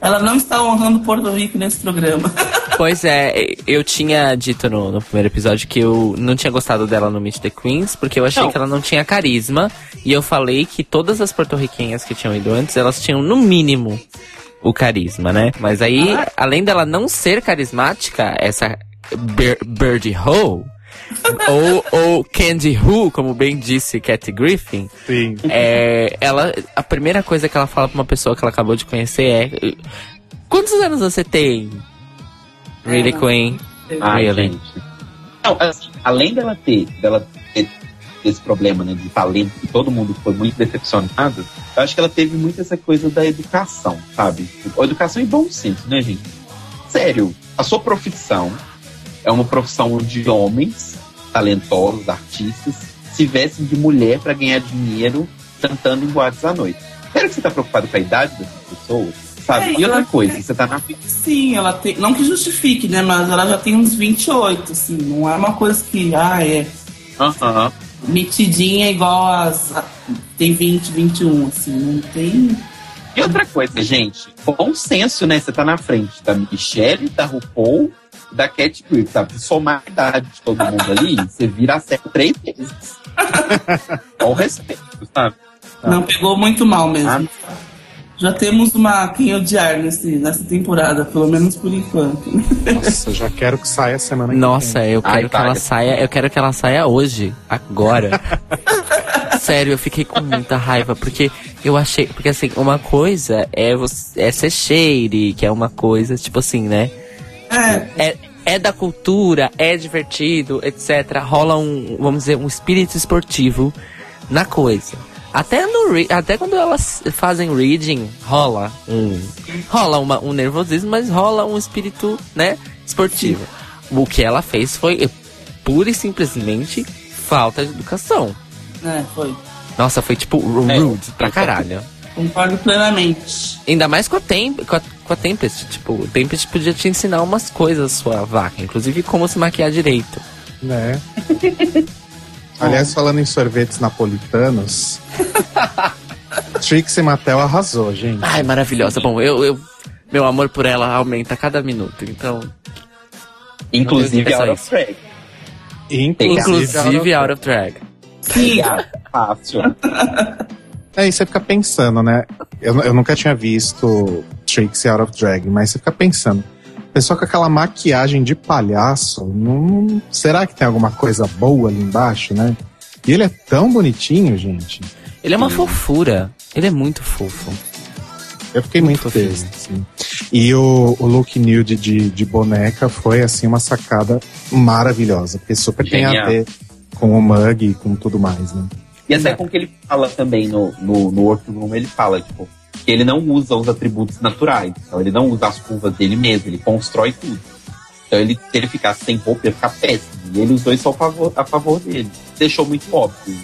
ela não está honrando Porto Rico nesse programa. Pois é, eu tinha dito no, no primeiro episódio que eu não tinha gostado dela no Meet the Queens, porque eu achei Não. que ela não tinha carisma. E eu falei que todas as porto-riquenhas que tinham ido antes, elas tinham no mínimo o carisma, né? Mas aí, além dela não ser carismática, essa Bir Birdie Ho, ou, ou Candy Who, como bem disse Kathy Griffin, Sim. é, ela, a primeira coisa que ela fala pra uma pessoa que ela acabou de conhecer é: Quantos anos você tem? Really, Queen? Ai, Really? gente. Não, assim, além dela ter, dela ter esse problema né, de talento, que todo mundo foi muito decepcionado, eu acho que ela teve muito essa coisa da educação, sabe? A educação e bom senso, né, gente? Sério, a sua profissão é uma profissão de homens talentosos, artistas, se vestem de mulher para ganhar dinheiro cantando em boates à noite. Sério que você tá preocupado com a idade dessas pessoas? Sabe? É, e outra coisa, você tá na Sim, ela tem. Não que justifique, né? Mas ela já tem uns 28, assim. Não é uma coisa que. Ah, é. Aham. Metidinha igual as. Tem 20, 21, assim, não tem. E outra coisa, gente, bom senso, né? Você tá na frente da Michelle, da RuPaul, da Cat tá? Somar a idade de todo mundo ali, você vira a série três vezes. Com respeito, sabe? Não, pegou muito mal mesmo. Ah. Já temos uma quem odiar nesse, nessa temporada, pelo menos por enquanto. Nossa, já quero que saia semana que Nossa, eu quero Ai, que ela saia, eu quero que ela saia hoje, agora. Sério, eu fiquei com muita raiva, porque eu achei. Porque assim, uma coisa é, você, é ser shady, que é uma coisa, tipo assim, né? É. é. É da cultura, é divertido, etc. Rola um, vamos dizer, um espírito esportivo na coisa. Até, no, até quando elas fazem reading, rola um. Rola uma, um nervosismo, mas rola um espírito, né, esportivo. Sim. O que ela fez foi pura e simplesmente falta de educação. É, foi. Nossa, foi tipo é. rude é, pra caralho. Concordo plenamente. Ainda mais com a, Temp com a, com a Tempest. Tipo, o Tempest podia te ensinar umas coisas, sua vaca. Inclusive como se maquiar direito. Né? Aliás, falando em sorvetes napolitanos, Trixie Mattel arrasou, gente. Ai, maravilhosa. Bom, eu, eu, meu amor por ela aumenta a cada minuto, então. Inclusive Out of Drag. Inclusive, Out of Drag. Sim. Fácil. É, e você fica pensando, né? Eu, eu nunca tinha visto Trixie Out of Drag, mas você fica pensando. Pessoa com aquela maquiagem de palhaço, não, será que tem alguma coisa boa ali embaixo, né? E ele é tão bonitinho, gente. Ele é uma fofura. Ele é muito fofo. Eu fiquei muito, muito feliz. Assim. E o, o look nude de, de boneca foi, assim, uma sacada maravilhosa. Porque super Genial. tem a ver com o mug e com tudo mais, né? E até com o que ele fala também no, no, no Workroom, ele fala, tipo, que ele não usa os atributos naturais. Então ele não usa as curvas dele mesmo, ele constrói tudo. Então ele, se ele ficasse sem roupa, ia ficar péssimo. E ele usou isso a favor, a favor dele. Deixou muito óbvio.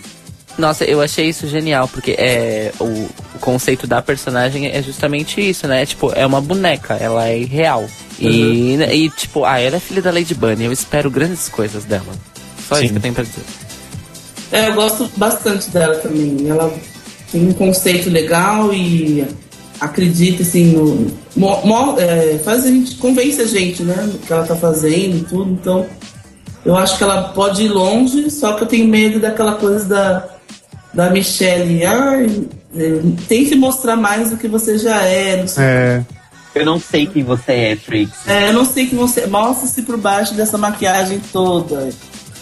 Nossa, eu achei isso genial, porque é, o, o, conceito da personagem é justamente isso, né? Tipo, é uma boneca, ela é real. Uhum. E, e, tipo, ah, ela é filha da Lady Bunny, eu espero grandes coisas dela. Só Sim. isso que eu tenho pra dizer. É, eu gosto bastante dela também. Ela um conceito legal e acredita assim no. Mo, mo, é, faz a gente, convence a gente, né? Do que ela tá fazendo e tudo. Então, eu acho que ela pode ir longe, só que eu tenho medo daquela coisa da, da Michelle. Ai, é, tente mostrar mais do que você já é. Não é. Eu não sei quem você é, Trix. É, eu não sei quem você. Mostra-se por baixo dessa maquiagem toda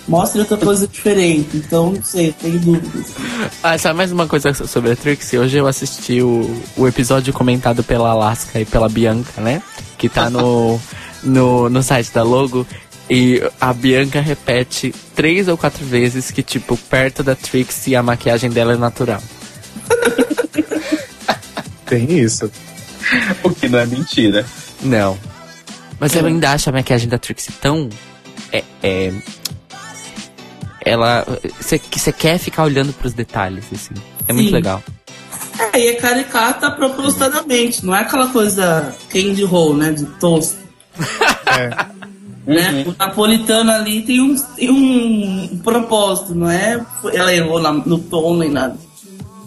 mostre outra coisa diferente. Então, não sei, tenho dúvidas. Ah, sabe mais uma coisa sobre a Trixie? Hoje eu assisti o, o episódio comentado pela Alaska e pela Bianca, né? Que tá no, no, no site da Logo. E a Bianca repete três ou quatro vezes que, tipo, perto da Trixie a maquiagem dela é natural. Tem isso. O que não é mentira. Não. Mas eu ainda acho a maquiagem da Trixie tão. É, é, ela. Você quer ficar olhando para os detalhes, assim. É Sim. muito legal. É, e é caricata propositadamente, não é aquela coisa candy roll, né? De toast. é. Né? Uhum. O napolitano ali tem um, tem um propósito, não é? Ela errou no tom nem nada.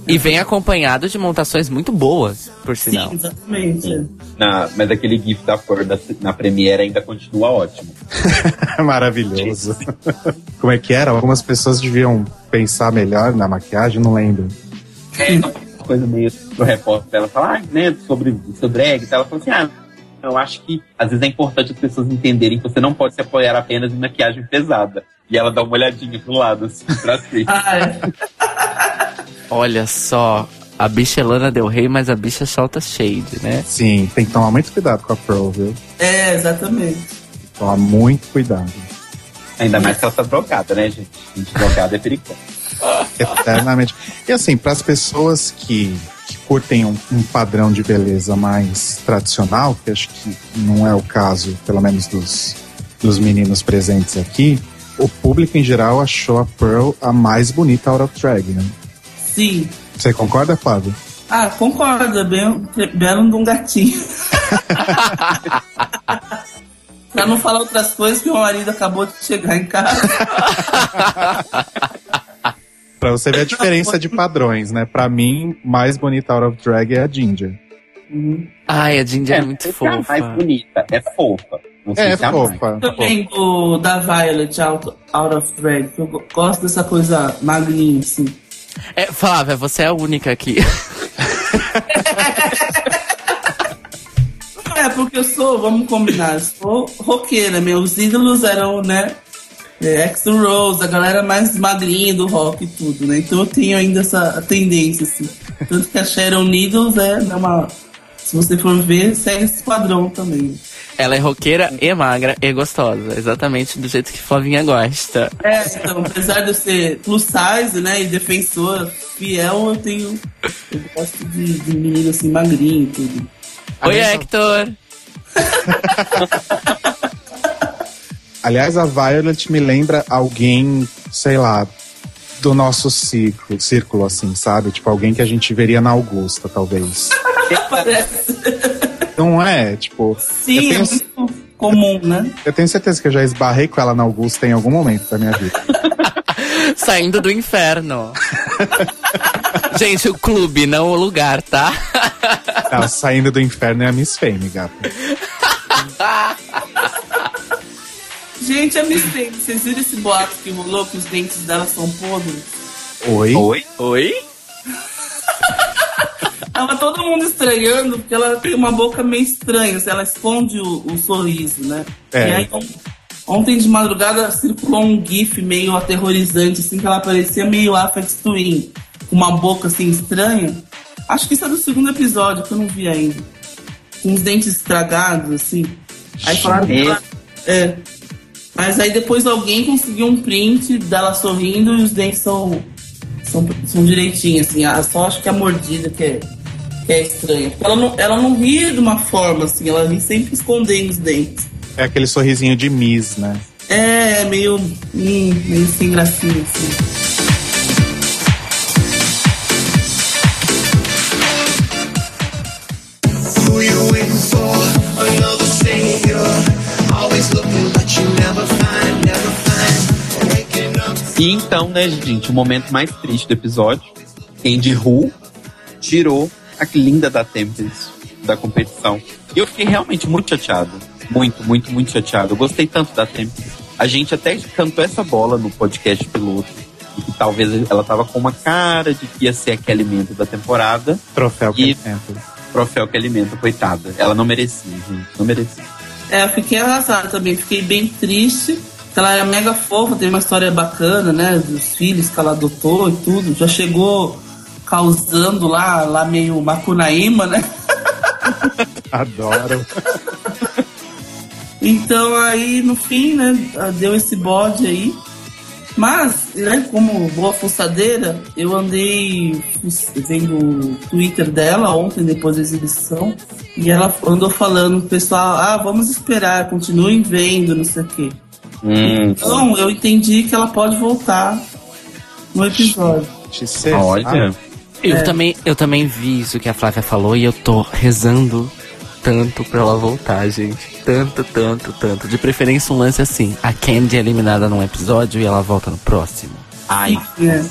E vem acompanhado de montações muito boas, por sinal. Sim, exatamente. Na, mas aquele GIF da cor da, na Premiere ainda continua ótimo. Maravilhoso. Como é que era? Algumas pessoas deviam pensar melhor na maquiagem, não lembro. É, uma coisa meio pro repórter ela falar, ah, né, sobre o seu drag e tal. Ela falou assim, ah, eu acho que às vezes é importante as pessoas entenderem que você não pode se apoiar apenas em maquiagem pesada. E ela dá uma olhadinha pro lado, assim, pra frente. Olha só, a bicha é Lana Del Rey, mas a bicha solta shade, né? Sim, tem que tomar muito cuidado com a Pearl, viu? É, exatamente. Tomar muito cuidado. Ainda mais que ela tá drogada, né, gente? Gente drogada é perigoso. Eternamente. E assim, para as pessoas que, que curtem um, um, padrão de beleza mais tradicional, que acho que não é o caso, pelo menos dos, dos meninos presentes aqui, o público em geral achou a Pearl a mais bonita out of drag, né? Sim. Você concorda, Flávio? Ah, concordo. É bem, belo de um gatinho. pra não falar outras coisas que o marido acabou de chegar em casa. Pra você ver a diferença de padrões, né? Pra mim, mais bonita out of drag é a Ginger. Uhum. Ai, a Ginger é, muito é fofa. a mais bonita, é fofa. Não sei É mais. fofa. Também do, da Violet out, out of Drag, que eu go- gosto dessa coisa magrinha, assim. É, Flávia, você é a única aqui. É, porque eu sou, vamos combinar, sou roqueira. Meus ídolos eram, né? É, Rose, a galera mais magrinha do rock e tudo, né? Então eu tenho ainda essa tendência, assim. Tanto que a Sharon Needles é uma. Se você for ver, segue esse padrão também. Ela é roqueira e magra e gostosa. Exatamente do jeito que Flavinha gosta. É, então, apesar de eu ser plus size, né, e defensora fiel, eu tenho. Eu gosto de, de menino assim, magrinho e tudo. Oi, Hector! Aliás, a Violet me lembra alguém, sei lá, do nosso círculo, círculo, assim, sabe? Tipo, alguém que a gente veria na Augusta, talvez. Parece. Não é? Tipo, Sim, é penso- muito comum, né? eu tenho certeza que eu já esbarrei com ela na Augusta em algum momento da minha vida. Saindo do inferno. Gente, o clube, não o lugar, tá? Ela saindo do inferno é a Miss Fame, gata. Gente, a Miss Fame, vocês viram esse boato que rolou que os dentes dela são podres? Oi? Oi? Oi? Tava todo mundo estranhando, porque ela tem uma boca meio estranha, assim, ela esconde o, o sorriso, né? É. E aí, on- ontem de madrugada circulou um gif meio aterrorizante, assim, que ela parecia meio Afex Twin, com uma boca assim estranha. Acho que isso é do segundo episódio, que eu não vi ainda. Com os dentes estragados, assim. Aí falaram que ela, É. Mas aí depois alguém conseguiu um print dela sorrindo e os dentes são, são, são direitinhos, assim. Ah, Só acho que a mordida que é, é estranha. Ela não, ela não ri de uma forma, assim, ela ri sempre escondendo os dentes. É aquele sorrisinho de Miss, né? É, meio, hum, meio sem gracinha, assim. E então, né, gente, o momento mais triste do episódio, Andy Hu tirou a linda da Tempest da competição. E eu fiquei realmente muito chateado. Muito, muito, muito chateado. Eu gostei tanto da Tempest. A gente até cantou essa bola no podcast piloto. E que talvez ela tava com uma cara de que ia ser aquele elemento da temporada. Troféu que ele tenta. Troféu que alimenta, coitada. Ela não merecia, gente. Não merecia. É, eu fiquei arrasada também, fiquei bem triste. Ela era mega fofa, tem uma história bacana, né? Dos filhos que ela adotou e tudo. Já chegou causando lá, lá meio Macunaíma, né? Adoro. Então aí no fim, né, deu esse bode aí. Mas, né, como boa fuçadeira, eu andei vendo o Twitter dela ontem, depois da exibição, e ela andou falando pro pessoal, ah, vamos esperar, continuem vendo, não sei o quê. Hum, Então eu entendi que ela pode voltar no episódio. Olha. Eu, É. também, eu também vi isso que a Flávia falou e eu tô rezando tanto pra ela voltar, gente. Tanto, tanto, tanto. De preferência um lance assim. A Candy é eliminada num episódio e ela volta no próximo. Ai, É.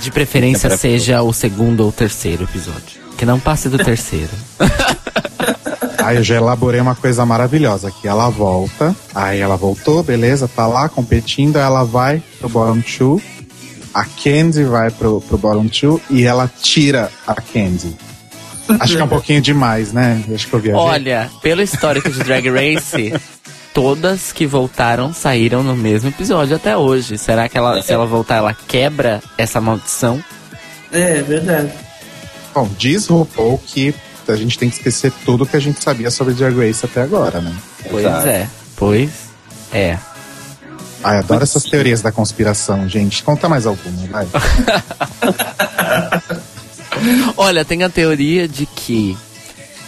De preferência É seja o segundo ou terceiro episódio. Que não passe do terceiro. Aí eu já elaborei uma coisa maravilhosa, que ela volta, aí ela voltou, beleza, tá lá competindo, aí ela vai pro bottom two, a Candy vai pro, pro bottom two e ela tira a Candy. Acho que é um pouquinho demais, né? Acho que eu viajei. Olha, pelo histórico de Drag Race, todas que voltaram saíram no mesmo episódio até hoje. Será que ela, se ela voltar, ela quebra essa maldição? É, verdade. Bom, diz RuPaul que a gente tem que esquecer tudo que a gente sabia sobre Drag Race até agora, né? Pois Exato. é. Pois é. Ai, adoro essas teorias da conspiração, gente. Conta mais alguma, vai. Olha, tem a teoria de que.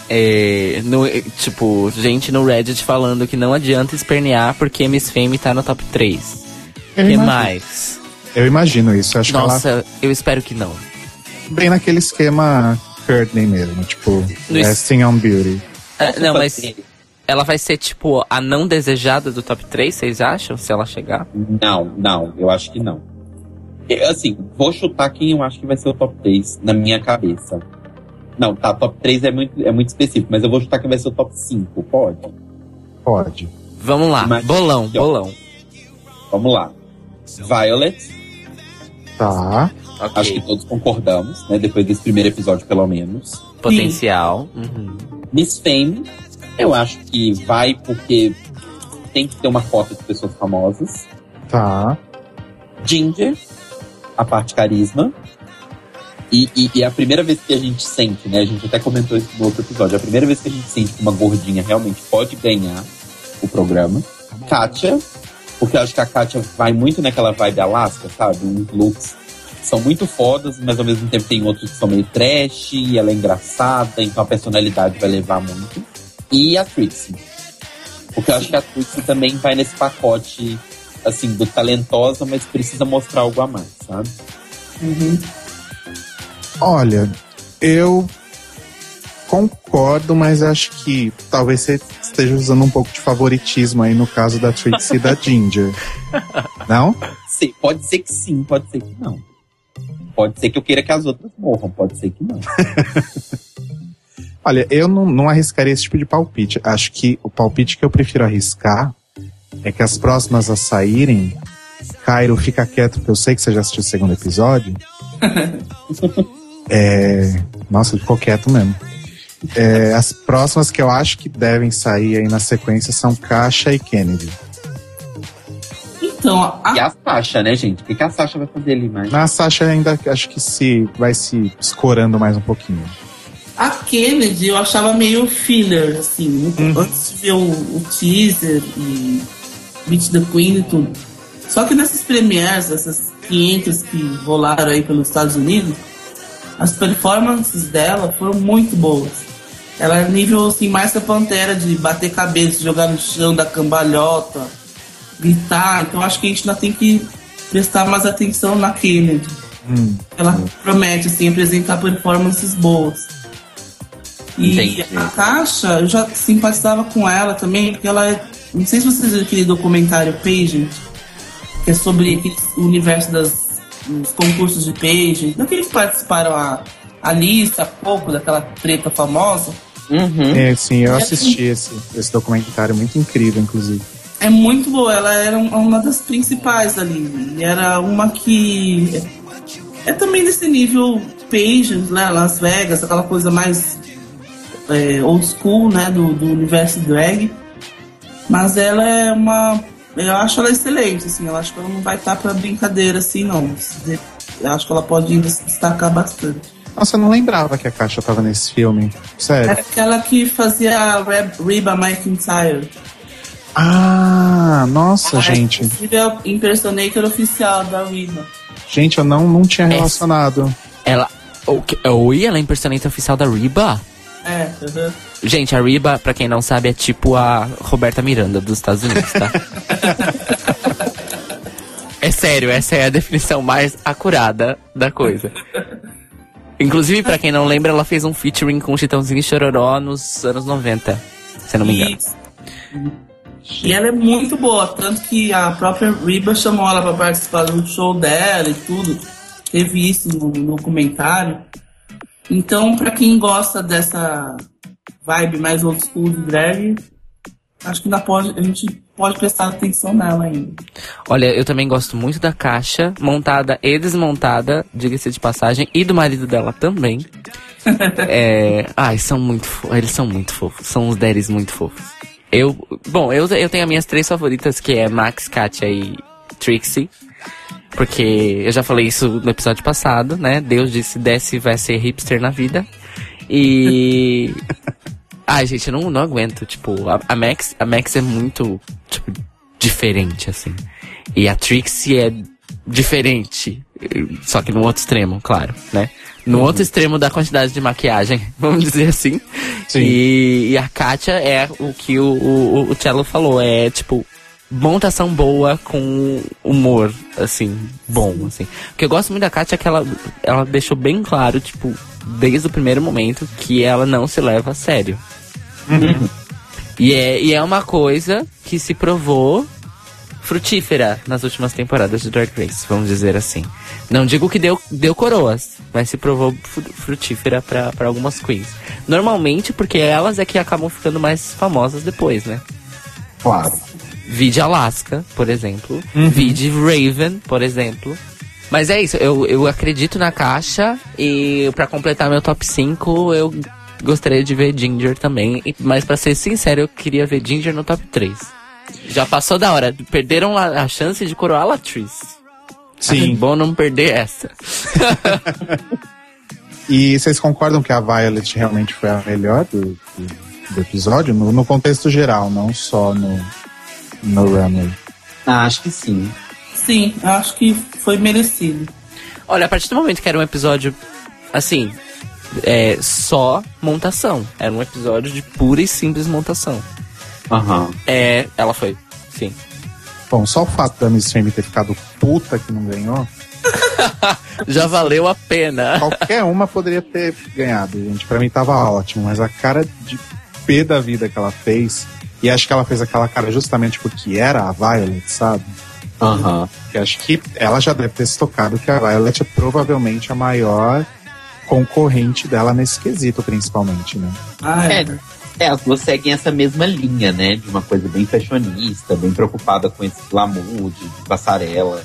é, no, é, tipo, gente no Reddit falando que não adianta espernear porque Miss Fame tá no top 3. Eu que imagino. mais? Eu imagino isso. Eu acho que Nossa, eu espero que não. ela bem naquele esquema Courtney mesmo, tipo, No es- Resting on Beauty. É, não, mas? Ela vai ser, tipo, a não desejada do top 3, vocês acham? Se ela chegar? Não, não, eu acho que não. Eu, assim, vou chutar quem eu acho que vai ser o top 3 na minha cabeça. Não, tá, top 3 é muito, é muito específico, mas eu vou chutar quem vai ser o top 5, pode? Pode. Vamos lá, Imagina bolão, aqui, bolão. Vamos lá. Violet, Tá. acho que todos concordamos, né? Depois desse primeiro episódio, pelo menos. Potencial. Uhum. Miss Fame, eu acho que vai porque tem que ter uma cota de pessoas famosas. Tá. Ginger, a parte carisma. E, e, e é a primeira vez que a gente sente, né? A gente até comentou isso no outro episódio. É a primeira vez que a gente sente que uma gordinha realmente pode ganhar o programa. Katia, porque eu acho que a Katia vai muito naquela vibe Alaska, sabe? Uns looks são muito fodas, mas ao mesmo tempo tem outros que são meio trash, e ela é engraçada, então a personalidade vai levar muito. E a Trixie. Porque eu acho que a Trixie também vai nesse pacote, assim, do talentosa, mas precisa mostrar algo a mais, sabe? Olha, eu concordo, mas acho que talvez você esteja usando um pouco de favoritismo aí no caso da Trixie e da Ginger. Não? Sim, pode ser que sim, pode ser que não. Pode ser que eu queira que as outras morram, pode ser que não. Olha, eu não, não arriscaria esse tipo de palpite. Acho que o palpite que eu prefiro arriscar é que as próximas a saírem, Cairo fica quieto, porque eu sei que você já assistiu o segundo episódio. é, nossa, ele ficou quieto mesmo. É, as próximas que eu acho que devem sair aí na sequência são Caixa e Kennedy. Então, a, E a Sasha, né, gente? O que, que a Sasha vai fazer ali mais? Na Sasha ainda acho que se vai se escorando mais um pouquinho. Kennedy eu achava meio filler, assim, antes de ver o, o teaser e Meet the Queen e tudo. Só que nessas premieres, essas 500 que rolaram aí pelos Estados Unidos, as performances dela foram muito boas. Ela é nível assim, mais que Pantera, de bater cabeça, jogar no chão, dar cambalhota, gritar. Então acho que a gente ainda tem que prestar mais atenção na Kennedy. Hum. Ela promete assim, apresentar performances boas. E Entendi. a Caixa, eu já simpatizava com ela também, porque ela é. Não sei se vocês viram aquele documentário Pageant, que é sobre aquele universo das dos concursos de Pageant. Daqueles que participaram a, a lista, pouco daquela treta famosa. Uhum. É, sim, eu assisti esse, esse documentário, muito incrível, inclusive. É muito boa, ela era um- uma das principais ali. E era uma que. É também nesse nível Pageant, né? Las Vegas, aquela coisa mais é, old school, né? Do, do universo drag. Mas ela é uma. Eu acho ela excelente, assim. Eu acho que ela não vai estar pra brincadeira assim, não. Eu acho que ela pode ainda se destacar bastante. Nossa, eu não lembrava que a Caixa tava nesse filme. Sério. Era aquela que fazia a Reb- Reba McIntyre. Ah, nossa, Ela é, gente. inclusive, a impersonator oficial da Reba. Gente, eu não, não tinha relacionado. Ela. o que- Oi, ela é impersonante oficial da Reba? É, uhum. Gente, a Reba, pra quem não sabe, é tipo a Roberta Miranda dos Estados Unidos, tá? é sério, essa é a definição mais acurada da coisa. Inclusive, pra quem não lembra, ela fez um featuring com o Chitãozinho e Chororó nos anos 90, se eu não me engano. Isso. E ela é muito boa, tanto que a própria Reba chamou ela pra participar do show dela e tudo. Teve isso no, no documentário. Então, pra quem gosta dessa vibe mais old school de drag, acho que ainda pode, a gente pode prestar atenção nela ainda. Olha, eu também gosto muito da caixa, montada e desmontada, diga-se de passagem, e do marido dela também. é, ai, são muito fofos. Eles são muito fofos. São uns deres muito fofos. Eu, bom, eu, eu tenho as minhas três favoritas, que é Max, Katia e Trixie. Porque eu já falei isso no episódio passado, né? Deus disse, desce vai ser hipster na vida. E. Ai, gente, eu não, não aguento. Tipo, a, a Max, a Max é muito, tipo, diferente, assim. E a Trixie é diferente. Só que no outro extremo, claro, né? No outro extremo da quantidade de maquiagem, vamos dizer assim. Sim. E, e a Katia é o que o, o, o Cello falou, é tipo, montação boa com humor, assim, bom, assim. O que eu gosto muito da Katia é que ela, ela deixou bem claro, tipo, desde o primeiro momento, que ela não se leva a sério. E é, e é uma coisa que se provou frutífera nas últimas temporadas de Drag Race, vamos dizer assim. Não digo que deu, deu coroas, mas se provou fru- frutífera pra algumas queens. Normalmente porque elas é que acabam ficando mais famosas depois, né? Claro. Vide Alaska, por exemplo. Uhum. Vide Raven, por exemplo. Mas é isso, eu, eu acredito na caixa e pra completar meu top 5, eu gostaria de ver Ginger também. Mas pra ser sincero, eu queria ver Ginger no top 3. Já passou da hora, perderam a, chance de coroar a Latrice. É Sim. bom não perder essa. E vocês concordam que a Violet realmente foi a melhor do, do, do episódio? No, no contexto geral, não só no, no runway. Ah, acho que sim. Sim, acho que foi merecido. Olha, a partir do momento que era um episódio, assim, é, só montação. Era um episódio de pura e simples montação. Aham. É, ela foi, sim. Bom, só o fato da Miss Fame ter ficado puta que não ganhou, Já valeu a pena. qualquer uma poderia ter ganhado, gente. Pra mim tava ótimo, mas a cara de P da vida que ela fez, e acho que ela fez aquela cara justamente porque era a Violet, sabe? Aham. Que acho que ela já deve ter se tocado que a Violet é provavelmente a maior concorrente dela nesse quesito, principalmente, né? Ah, é. É. É, as duas seguem essa mesma linha, né? De uma coisa bem fashionista, bem preocupada com esse glamour de, de passarela.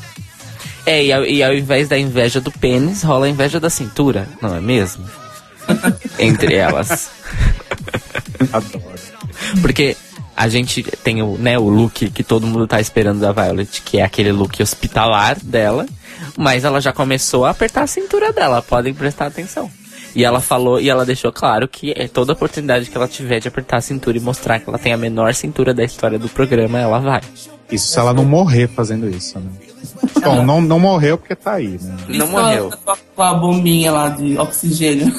É, e ao, e ao invés da inveja do pênis, rola a inveja da cintura, não é mesmo? Entre elas. Adoro. Porque a gente tem o, né, o look que todo mundo tá esperando da Violet, que é aquele look hospitalar dela, mas ela já começou a apertar a cintura dela, podem prestar atenção. E ela falou, e ela deixou claro que é toda oportunidade que ela tiver de apertar a cintura e mostrar que ela tem a menor cintura da história do programa, ela vai. Isso se ela não morrer fazendo isso, né? Bom, não, não morreu porque tá aí, né? Não morreu. Com a bombinha lá de oxigênio.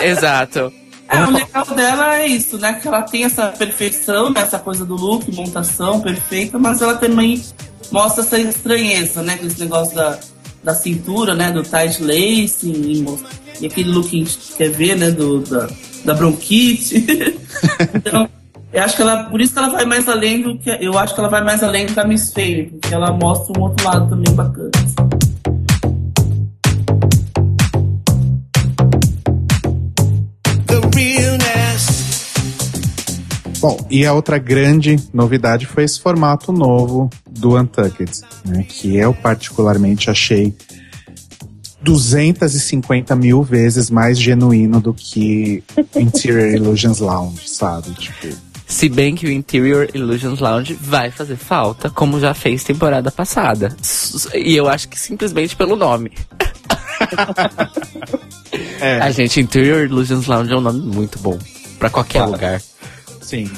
Exato. É, o legal dela é isso, né? Que ela tem essa perfeição, né? essa coisa do look, montação perfeita, mas ela também mostra essa estranheza, né? Com esse negócio da, da cintura, né? Do tight lacing e, e aquele look que a gente quer ver, né? Do, da, da bronquite. então, eu acho que ela, por isso que ela vai mais além do que. Eu acho que ela vai mais além da Miss Fame, porque ela mostra um outro lado também bacana. Bom, e a outra grande novidade foi esse formato novo do Untucked, né? Que eu particularmente achei 250 mil vezes mais genuíno do que Interior Illusions Lounge, sabe? Tipo, Se bem que o Interior Illusions Lounge vai fazer falta, como já fez temporada passada. E eu acho que simplesmente pelo nome. é, A gente, Interior Illusions Lounge é um nome muito bom. Pra qualquer Claro. lugar. sim.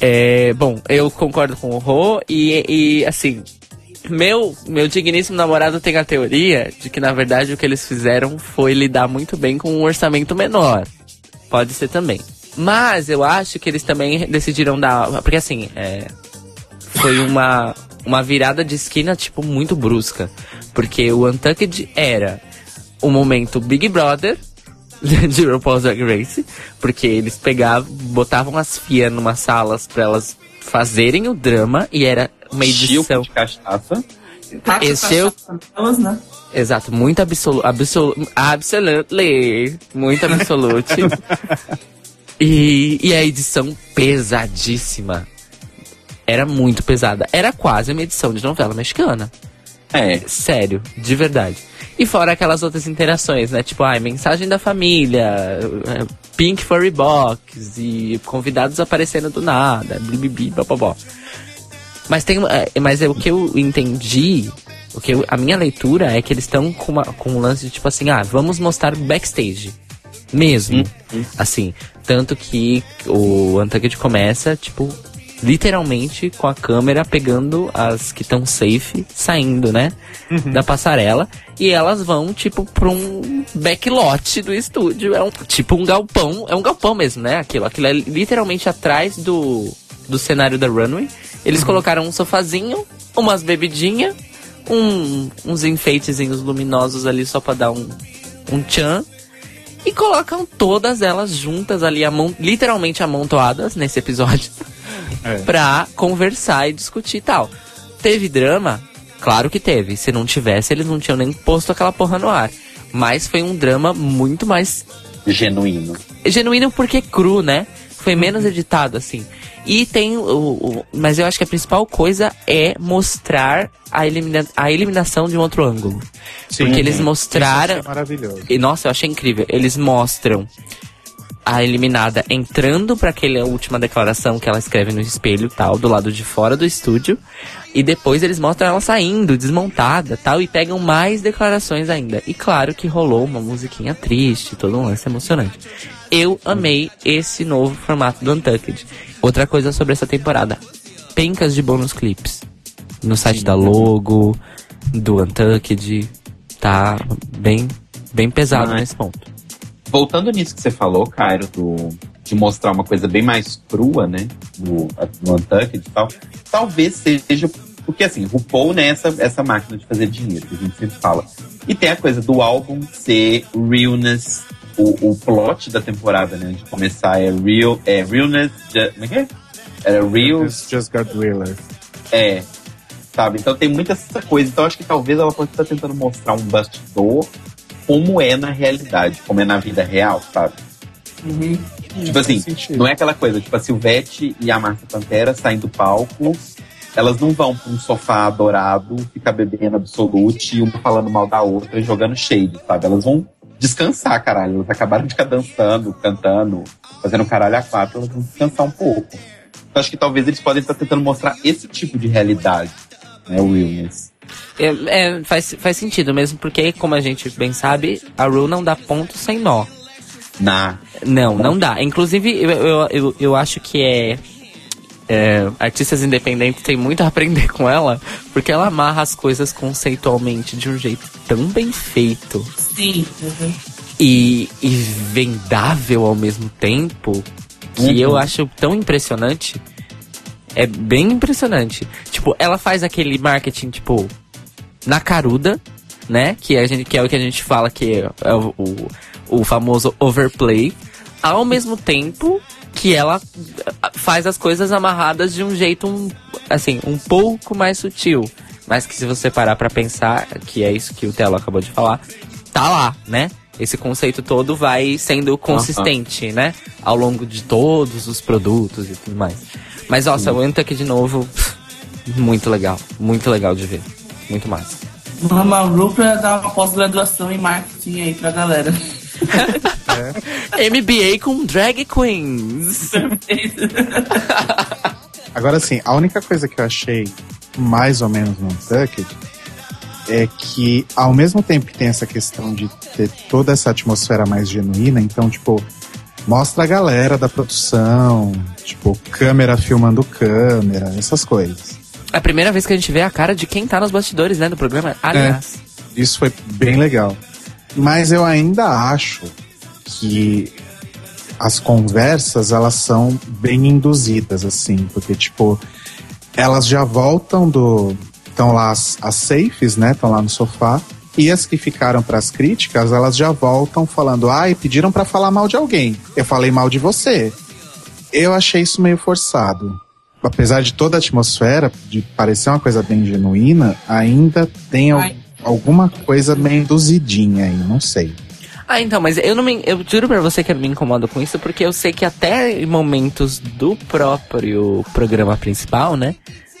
É, bom, eu concordo com o Rô e, e, assim, meu, meu digníssimo namorado tem a teoria de que na verdade o que eles fizeram foi lidar muito bem com um orçamento menor. Pode ser também. Mas eu acho que eles também decidiram dar. Porque assim, é, foi uma, uma virada de esquina, tipo, muito brusca. Porque o Untucked era o momento Big Brother de RuPaul's Drag Race, porque eles pegavam, botavam as fias numa salas pra elas fazerem o drama e era uma edição. Chilco de cachaça. Esse eu- nelas, né? Exato, muito absoluto, absolu absolutely, muito absolute. e, e a edição pesadíssima. Era muito pesada. Era quase uma edição de novela mexicana. É. Sério, de verdade. E fora aquelas outras interações, né? Tipo, ai, mensagem da família, eh, Pink Furry Box e convidados aparecendo do nada, blibibi, bababó. Mas tem, eh, mas é o que eu entendi, o que eu- a minha leitura é que eles estão com, uma- com um lance de tipo assim, ah, vamos mostrar backstage. Mesmo. Assim, tanto que o Untucked começa, tipo, literalmente com a câmera pegando as que estão safe, saindo, né? Da passarela. E elas vão, tipo, pra um backlot do estúdio. É um tipo um galpão. É um galpão mesmo, né? Aquilo. Aquilo é literalmente atrás do, do cenário da runway. Eles colocaram um sofazinho, umas bebidinhas, um, uns enfeitezinhos luminosos ali só pra dar um, um tchan. E colocam todas elas juntas ali, amon literalmente amontoadas nesse episódio, É. pra conversar e discutir e tal. teve drama? Claro que teve. Se não tivesse, eles não tinham nem posto aquela porra no ar. Mas foi um drama muito mais Genuíno. genuíno porque cru, né? Foi menos editado, assim. E tem o, o- Mas eu acho que a principal coisa é mostrar a, elimina, a eliminação de um outro ângulo. porque eles mostraram. Isso é maravilhoso. E nossa, eu achei incrível. Eles mostram a eliminada entrando pra aquela última declaração que ela escreve no espelho, tal, do lado de fora do estúdio. E depois eles mostram ela saindo, desmontada, tal, e pegam mais declarações ainda. E claro que rolou uma musiquinha triste, todo um lance emocionante. Eu amei esse novo formato do Untucked. Outra coisa sobre essa temporada: pencas de bônus clips. No site da Logo, do Untucked, tá bem, bem pesado Ah, nesse ponto. Voltando nisso que você falou, Cairo, do, de mostrar uma coisa bem mais crua, né? No, no Untucked e tal. Talvez seja. Porque assim, RuPaul, né, essa, essa máquina de fazer dinheiro, que a gente sempre fala. E tem a coisa do álbum ser realness, o, o plot da temporada, né? De começar é real. É realness. Como é que é? Era real. It's just got realer. É. Sabe? Então tem muita essa coisa. Então acho que talvez ela possa estar tentando mostrar um bastidor como é na realidade, como é na vida real, sabe? Uhum. Tipo assim, não é aquela coisa, tipo a Silvete e a Márcia Pantera saem do palco, elas não vão pra um sofá adorado, ficar bebendo absolute, e uma falando mal da outra e jogando shade, sabe? Elas vão descansar, caralho. Elas acabaram de ficar dançando, cantando, fazendo caralho a quatro, elas vão descansar um pouco. Então acho que talvez eles podem estar tentando mostrar esse tipo de realidade, né, realness. É, é, faz, faz sentido mesmo, porque, como a gente bem sabe, a Ru não dá ponto sem nó. Na. Não, não dá. Inclusive, eu, eu, eu, eu acho que é, é, Artistas independentes têm muito a aprender com ela, porque ela amarra as coisas conceitualmente de um jeito tão bem feito Sim. uhum. e, e vendável ao mesmo tempo, que Uhum. eu acho tão impressionante. É bem impressionante. Tipo, ela faz aquele marketing, tipo, na caruda, né? Que, a gente, que é o que a gente fala que é, o, o, o famoso overplay. Ao mesmo tempo que ela ah, faz as coisas amarradas de um jeito, um, assim, um pouco mais sutil. Mas que se você parar pra pensar, que é isso que o Telo acabou de falar, tá lá, né? Esse conceito todo vai sendo consistente, né? Ao longo de todos os produtos e tudo mais. Mas, nossa, o Enta aqui de novo, muito legal. Muito legal de ver. Muito massa. Vamos a Ru pra dar uma pós-graduação em marketing aí pra galera. MBA com drag queens. Agora sim, a única coisa que eu achei mais ou menos no Untucked é que ao mesmo tempo que tem essa questão de ter toda essa atmosfera mais genuína, então, tipo, mostra a galera da produção, tipo, câmera filmando câmera, essas coisas. É a primeira vez que a gente vê a cara de quem tá nos bastidores, né, do programa. Aliás, Isso foi bem legal. Mas eu ainda acho que as conversas, elas são bem induzidas, assim, porque, tipo, elas já voltam do. Estão lá as, as safes, né? Estão lá no sofá. E as que ficaram pras críticas, elas já voltam falando: ai, pediram pra falar mal de alguém. Eu falei mal de você. Eu achei isso meio forçado. Apesar de toda a atmosfera, de parecer uma coisa bem genuína, ainda tem al- alguma coisa meio induzidinha aí, não sei. Ah, então, mas eu não me. Eu juro pra você que eu não me incomodo com isso, porque eu sei que até em momentos do próprio programa principal, né?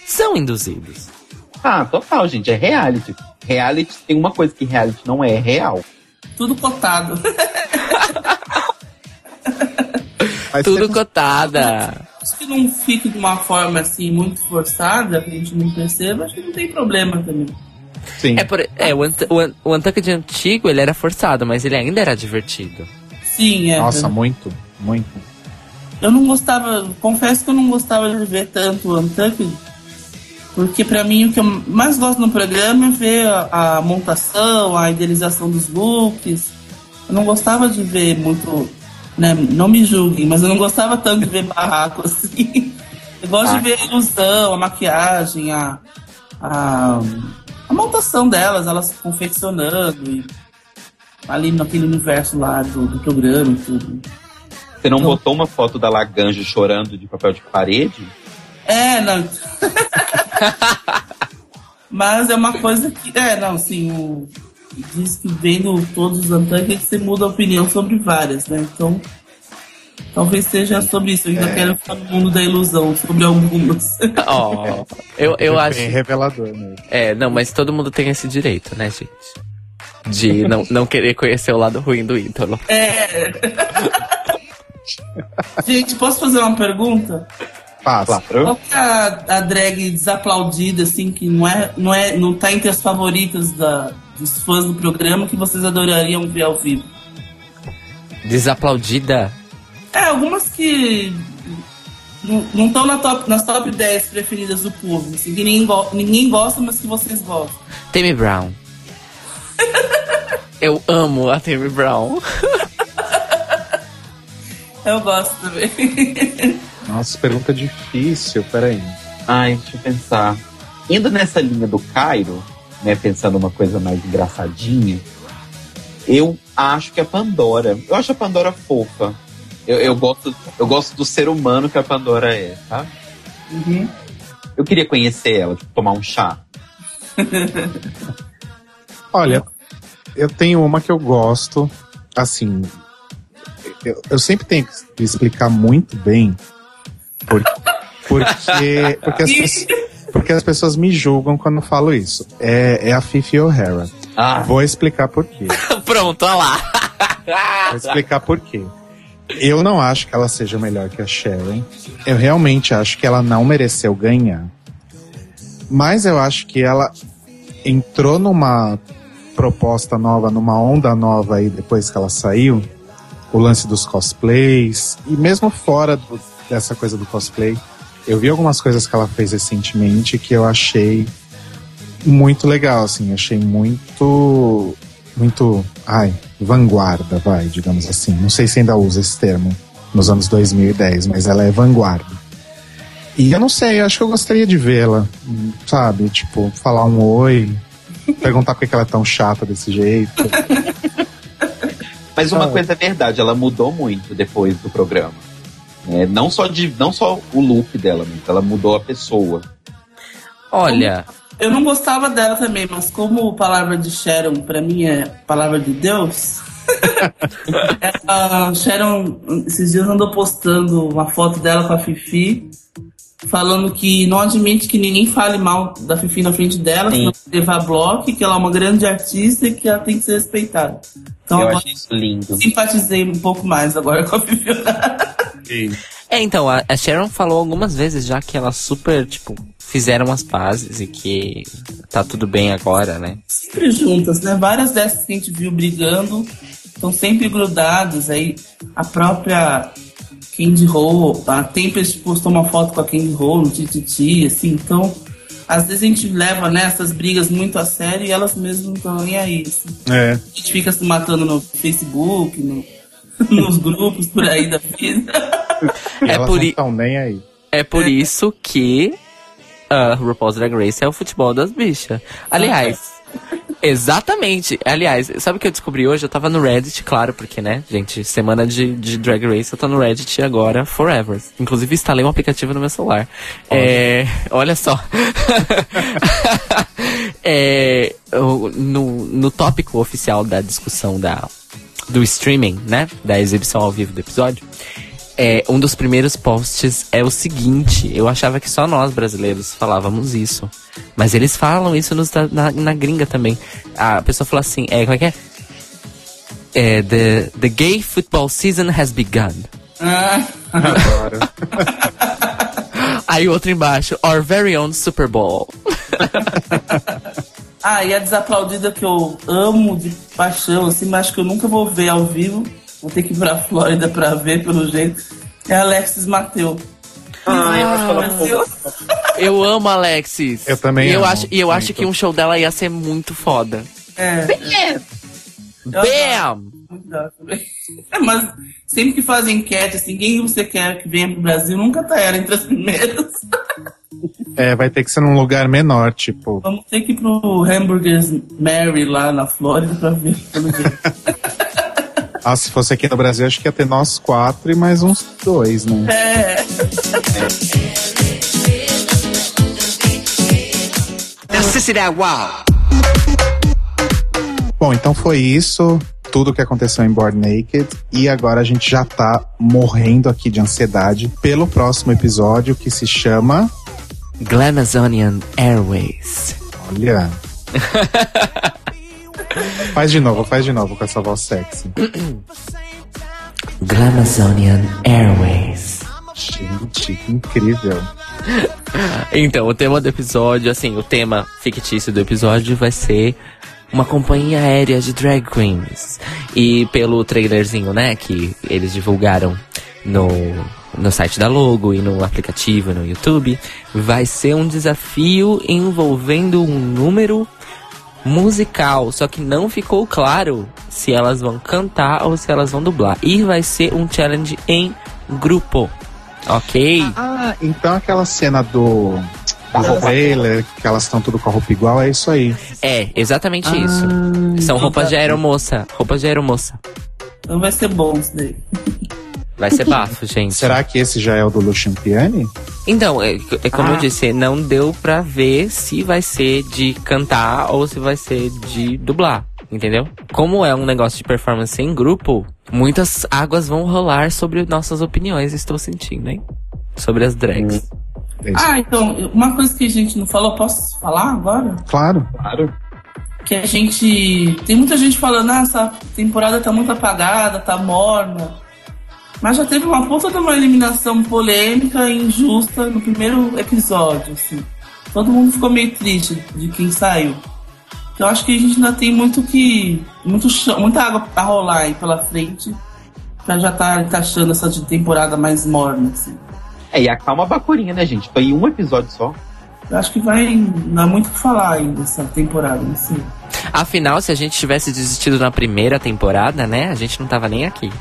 São induzidos. Ah, total, gente. É reality. Reality tem uma coisa que reality não é, é real. Tudo cotado. Tudo cotada. Acho que não fique de uma forma assim muito forçada, que a gente não perceba, acho que não tem problema também. Sim. É, por, é o, o, o antigo, ele era forçado, mas ele ainda era divertido. Sim, é. Nossa, muito, muito. Eu não gostava, confesso que eu não gostava de ver tanto o Untucked, porque pra mim o que eu mais gosto no programa é ver a, a montação, a idealização dos looks. Eu não gostava de ver muito, né, não me julguem, mas eu não gostava tanto de ver barraco assim. Eu gosto Ah. de ver a ilusão, a maquiagem, a, a, a montação delas, elas se confeccionando e ali naquele universo lá do, do programa e tudo. Você não Não. botou uma foto da Laganja chorando de papel de parede? É, não. Mas é uma coisa que. É, não, sim, o, diz que vendo todos os Untucked você muda a opinião sobre várias, né? Então. Talvez seja sobre isso. Eu ainda É. quero ficar no mundo da ilusão sobre algumas. Ó, eu, eu acho. Bem revelador mesmo. É, não, mas todo mundo tem esse direito, né, gente? De não, não querer conhecer o lado ruim do ídolo. É. Gente, posso fazer uma pergunta? Passa. Qual que é a, a drag desaplaudida, assim, que não é, não é, não tá entre as favoritas da, dos fãs do programa que vocês adorariam ver ao vivo? Desaplaudida. É, algumas que não- não estão na top, nas top 10 preferidas do público, assim, que ninguém, go- ninguém gosta, mas que vocês gostam. Tammy Brown. Eu amo a Tammy Brown. Eu gosto também. Nossa, pergunta difícil, peraí. Ai, deixa eu pensar. Indo nessa linha do Cairo, né, pensando uma coisa mais engraçadinha, eu acho que a Pandora. Eu acho a Pandora fofa. Eu, eu gosto, eu gosto do ser humano que a Pandora é, tá? Uhum. Eu queria conhecer ela, tipo, tomar um chá. Olha, eu tenho uma que eu gosto, assim. Eu, eu sempre tenho que explicar muito bem, por- porque, porque, as, pessoas- porque as pessoas me julgam quando eu falo isso. É, é a Fifi O'Hara. Ah, Vou explicar por quê. Pronto, olha lá. Vou explicar por quê. Eu não acho que ela seja melhor que a Sharon. Eu realmente acho que ela não mereceu ganhar. Mas eu acho que ela entrou numa proposta nova, numa onda nova aí depois que ela saiu. O lance dos cosplays. E mesmo fora do- dessa coisa do cosplay, eu vi algumas coisas que ela fez recentemente que eu achei muito legal, assim. Achei muito. Muito. Ai, vanguarda, vai, digamos assim. Não sei se ainda usa esse termo nos anos 2010, mas ela é vanguarda. E eu não sei, eu acho que eu gostaria de vê-la, sabe? Tipo, falar um oi, perguntar por que que ela é tão chata desse jeito. mas uma Ah. coisa é verdade, ela mudou muito depois do programa. Né? não, só de, não só o look dela, mas ela mudou a pessoa. Olha, Eu não gostava dela também, mas como palavra de Sharon pra mim é palavra de Deus. a Sharon esses dias andou postando uma foto dela com a Fifi, falando que não admite que ninguém fale mal da Fifi na frente dela, Sim. senão vai levar bloco, que ela é uma grande artista e que ela tem que ser respeitada. Então eu agora achei isso lindo. simpatizei um pouco mais agora com a Fifi. É, então, a, a Sharon falou algumas vezes já que elas super, tipo, fizeram as pazes e que tá tudo bem agora, né? sempre juntas, né? Várias dessas que a gente viu brigando estão sempre grudadas. Aí a própria Candy Ho, a Tempest postou uma foto com a Candy Ho no Tititi, assim, então. Às vezes a gente leva né, essas brigas muito a sério e elas mesmas não estão nem aí. assim. É. A gente fica se matando no Facebook, no- nos grupos por aí da vida. É elas por não nem aí. É por isso que a RuPaul's Drag Race é o futebol das bichas. Aliás, exatamente. Aliás, sabe o que eu descobri hoje? Eu tava no Reddit, claro, porque, né, gente, semana de, de Drag Race, eu tô no Reddit agora, forever. Inclusive, instalei um aplicativo no meu celular. É, olha só. é, no, no tópico oficial da discussão da, do streaming, né, da exibição ao vivo do episódio, é, um dos primeiros posts é o seguinte: eu achava que só nós brasileiros falávamos isso. Mas eles falam isso nos- na, na gringa também. A pessoa falou assim: é, como é que é? É, the, the gay football season has begun. Ah, Adoro. Aí outro embaixo: Our very own Super Bowl. Ah, e a desaplaudida que eu amo de paixão, assim, mas que eu nunca vou ver ao vivo. Vou ter que ir pra Flórida pra ver, pelo jeito. É Alexis Mateu. Ai, eu acho amo a Alexis. Eu também E eu amo, acho, e eu acho muito. que um show dela ia ser muito foda. É. Bam! É, mas sempre que fazem enquete, assim, quem você quer que venha pro Brasil, nunca tá ela entre as primeiras. É, vai ter que ser num lugar menor, tipo. Vamos ter que ir pro Hamburgers Mary lá na Flórida pra ver. Ah, se fosse aqui no Brasil, acho que ia ter nós quatro e mais uns dois, né? É. Wow. Bom, então foi isso. Tudo que aconteceu em Born Naked. E agora a gente já tá morrendo aqui de ansiedade pelo próximo episódio que se chama. Glamazonian Airways. Olha. faz de novo, faz de novo com essa voz sexy. Glamazonian Airways. Gente, que incrível. Então, o tema do episódio, assim, o tema fictício do episódio vai ser uma companhia aérea de drag queens. E pelo trailerzinho, né, que eles divulgaram no, no site da Logo e no aplicativo no YouTube, vai ser um desafio envolvendo um número musical, só que não ficou claro se elas vão cantar ou se elas vão dublar. E vai ser um challenge em grupo. Ok? Ah, então aquela cena do. Do trailer, que elas estão tudo com a roupa igual, é isso aí. É, exatamente isso. São roupas de aeromoça. Roupas de aeromoça. Então vai ser bom isso daí. Vai ser bafo, gente. Será que esse já é o do Lucian Piani? Então, é, é como Ah. eu disse, não deu pra ver se vai ser de cantar ou se vai ser de dublar, entendeu? Como é um negócio de performance em grupo, muitas águas vão rolar sobre nossas opiniões, estou sentindo, hein? Sobre as drags. É isso. Ah, então, uma coisa que a gente não falou, posso falar agora? Claro. Claro. Que a gente. Tem muita gente falando, ah, essa temporada tá muito apagada, tá morna. Mas já teve uma puta de uma eliminação polêmica e injusta no primeiro episódio, assim. Todo mundo ficou meio triste de quem saiu. Então acho que a gente ainda tem muito que. Muito chão, muita água pra rolar aí pela frente. Pra já tá encaixando essa de temporada mais morna, assim. É, e acalma a bacurinha, né, gente? Foi em um episódio só. Eu acho que vai. Não há muito o que falar ainda essa temporada, não sei. Afinal, se a gente tivesse desistido na primeira temporada, né? A gente não tava nem aqui.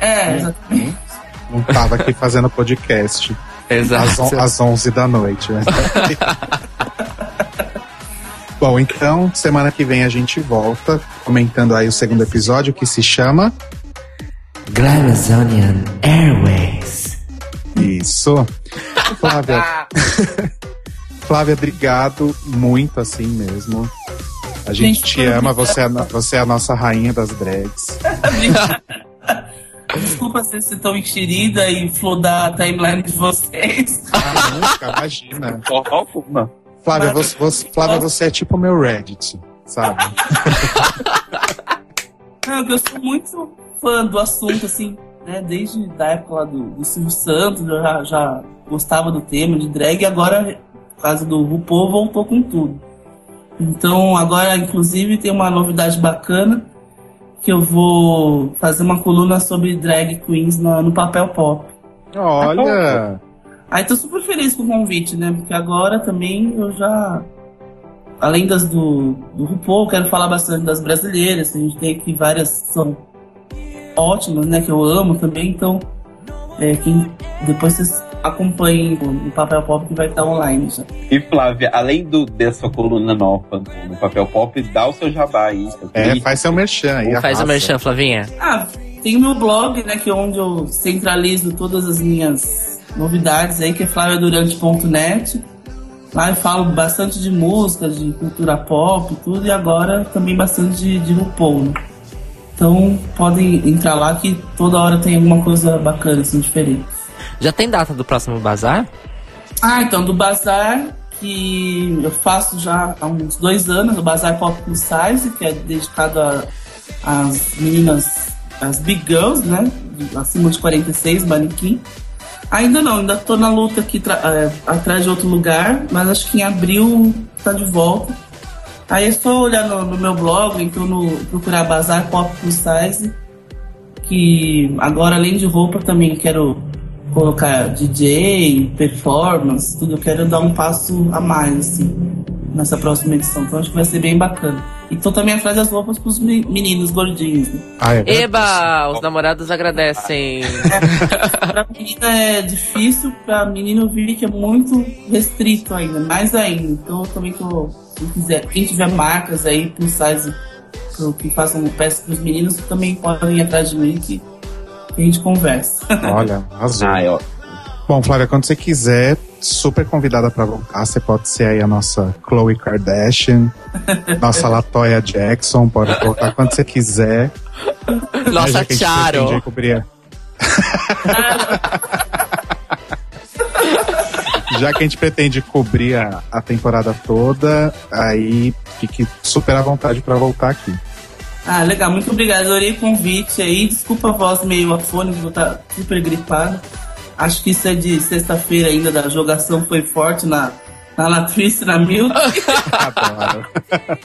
É, exatamente. Não tava aqui fazendo podcast às, Exato. às 11 da noite. Né? Bom, então, semana que vem a gente volta comentando aí o segundo episódio que se chama Glamazonian Airways. Isso. Flávia. Flávia, obrigado muito assim mesmo. A gente Gente, te ama, você é, você é a nossa rainha das drags. Desculpa se ser tão enxerida e flodar a timeline de vocês. Ah, nunca, imagina. Forma alguma. Flávia, você, você- Flávia, você é tipo o meu Reddit, sabe? Não, eu sou muito fã do assunto, assim, né? Desde a época lá do, do Silvio Santos, eu já, já gostava do tema de drag e agora, por causa do RuPaul, voltou com tudo. Então, agora, inclusive, tem uma novidade bacana que eu vou fazer uma coluna sobre drag queens no, no papel pop. Olha, Aí tô super feliz com o convite, né? Porque agora também eu já. Além das do, do RuPaul, quero falar bastante das brasileiras. A gente tem aqui várias que são ótimas, né? Que eu amo também. Então, é, quem, depois vocês acompanhem o, o Papel Pop que vai estar online já. E Flávia, além do, dessa coluna nova no papel pop, dá o seu jabá aí. seu é, faz seu merchan aí. Faz o merchan, Flavinha. Ah, tem o meu blog, né? Que é onde eu centralizo todas as minhas novidades aí, que é flaviadurante.net. Lá eu falo bastante de música, de cultura pop e tudo, e agora também bastante de, de RuPaul. né? Então podem entrar lá que toda hora tem alguma coisa bacana, assim, diferente. Já tem data do próximo bazar? Ah, então, do Bazar, que eu faço já há uns dois anos, o Bazar Pop Plus Size, que é dedicado às meninas, às big girls, né? Acima de 46, manequim. Ainda não, ainda tô na luta aqui é, atrás de outro lugar, mas acho que em abril tá de volta. Aí é só olhar no, no meu blog, então no, procurar Bazar Pop Plus Size, que agora além de roupa também quero colocar DJ, performance, tudo. Eu quero dar um passo a mais, assim, nessa próxima edição. Então acho que vai ser bem bacana. E tô também atrás das roupas pros me- meninos gordinhos. Né? Ah, é. Eba! Os namorados agradecem. pra menina é difícil, pra menino eu vi que é muito restrito ainda, mais ainda. Então eu também tô. Se quiser, quem tiver marcas aí plus size pro- que façam peças pros meninos, também podem ir atrás de mim que, que a gente conversa. Olha, azul. Ah, ó. Bom, Flávia, quando você quiser, super convidada para voltar. Você pode ser aí a nossa Khloe Kardashian, nossa Latoya Jackson, pode voltar quando você quiser. Nossa, Já que a gente Charo. pretende cobrir- Já que a gente pretende cobrir a, a temporada toda, aí fique super à vontade para voltar aqui. Ah, legal, muito obrigado. Adorei o convite aí. Desculpa a voz meio afônica, vou estar super gripado. Acho que isso é de sexta-feira ainda, da jogação foi forte na, na Latrice, na Milk. Adoro.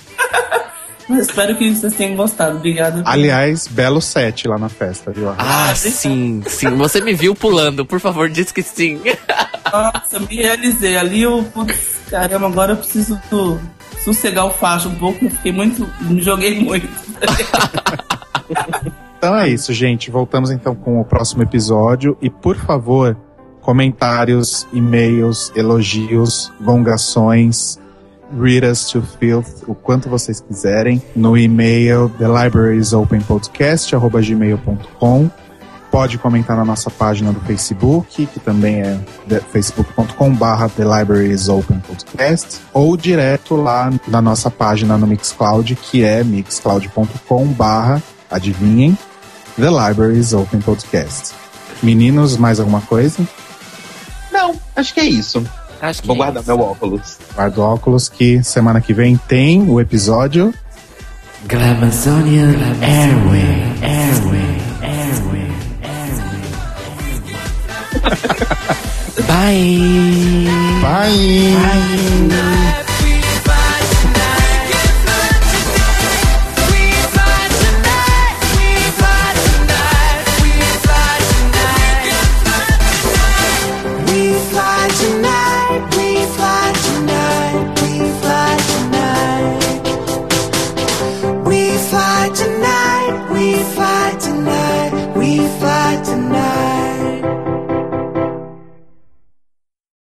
Mas espero que vocês tenham gostado. Obrigado. Aliás, belo set lá na festa, viu? Ah, sim, sim. Você me viu pulando, por favor, diz que sim. Nossa, me realizei. Ali eu, putz, caramba, agora eu preciso sossegar o facho um pouco. Fiquei muito. Me joguei muito. Então é isso, gente. Voltamos então com o próximo episódio. E por favor, comentários, e-mails, elogios, gongações, read us to filth, o quanto vocês quiserem, no e-mail thelibrariesopenpodcast.gmail.com Pode comentar na nossa página do Facebook, que também é facebook.com.br The Libraries Open Podcast, ou direto lá na nossa página no Mixcloud, que é mixcloud.com.br, adivinhem, The Libraries Open Podcast. Meninos, mais alguma coisa? Não, acho que é isso. Acho que Vou guardar meu óculos. Guarda o óculos que semana que vem tem o episódio. Glamazonian Airway, Airway, Airway. Bye. Bye! Bye.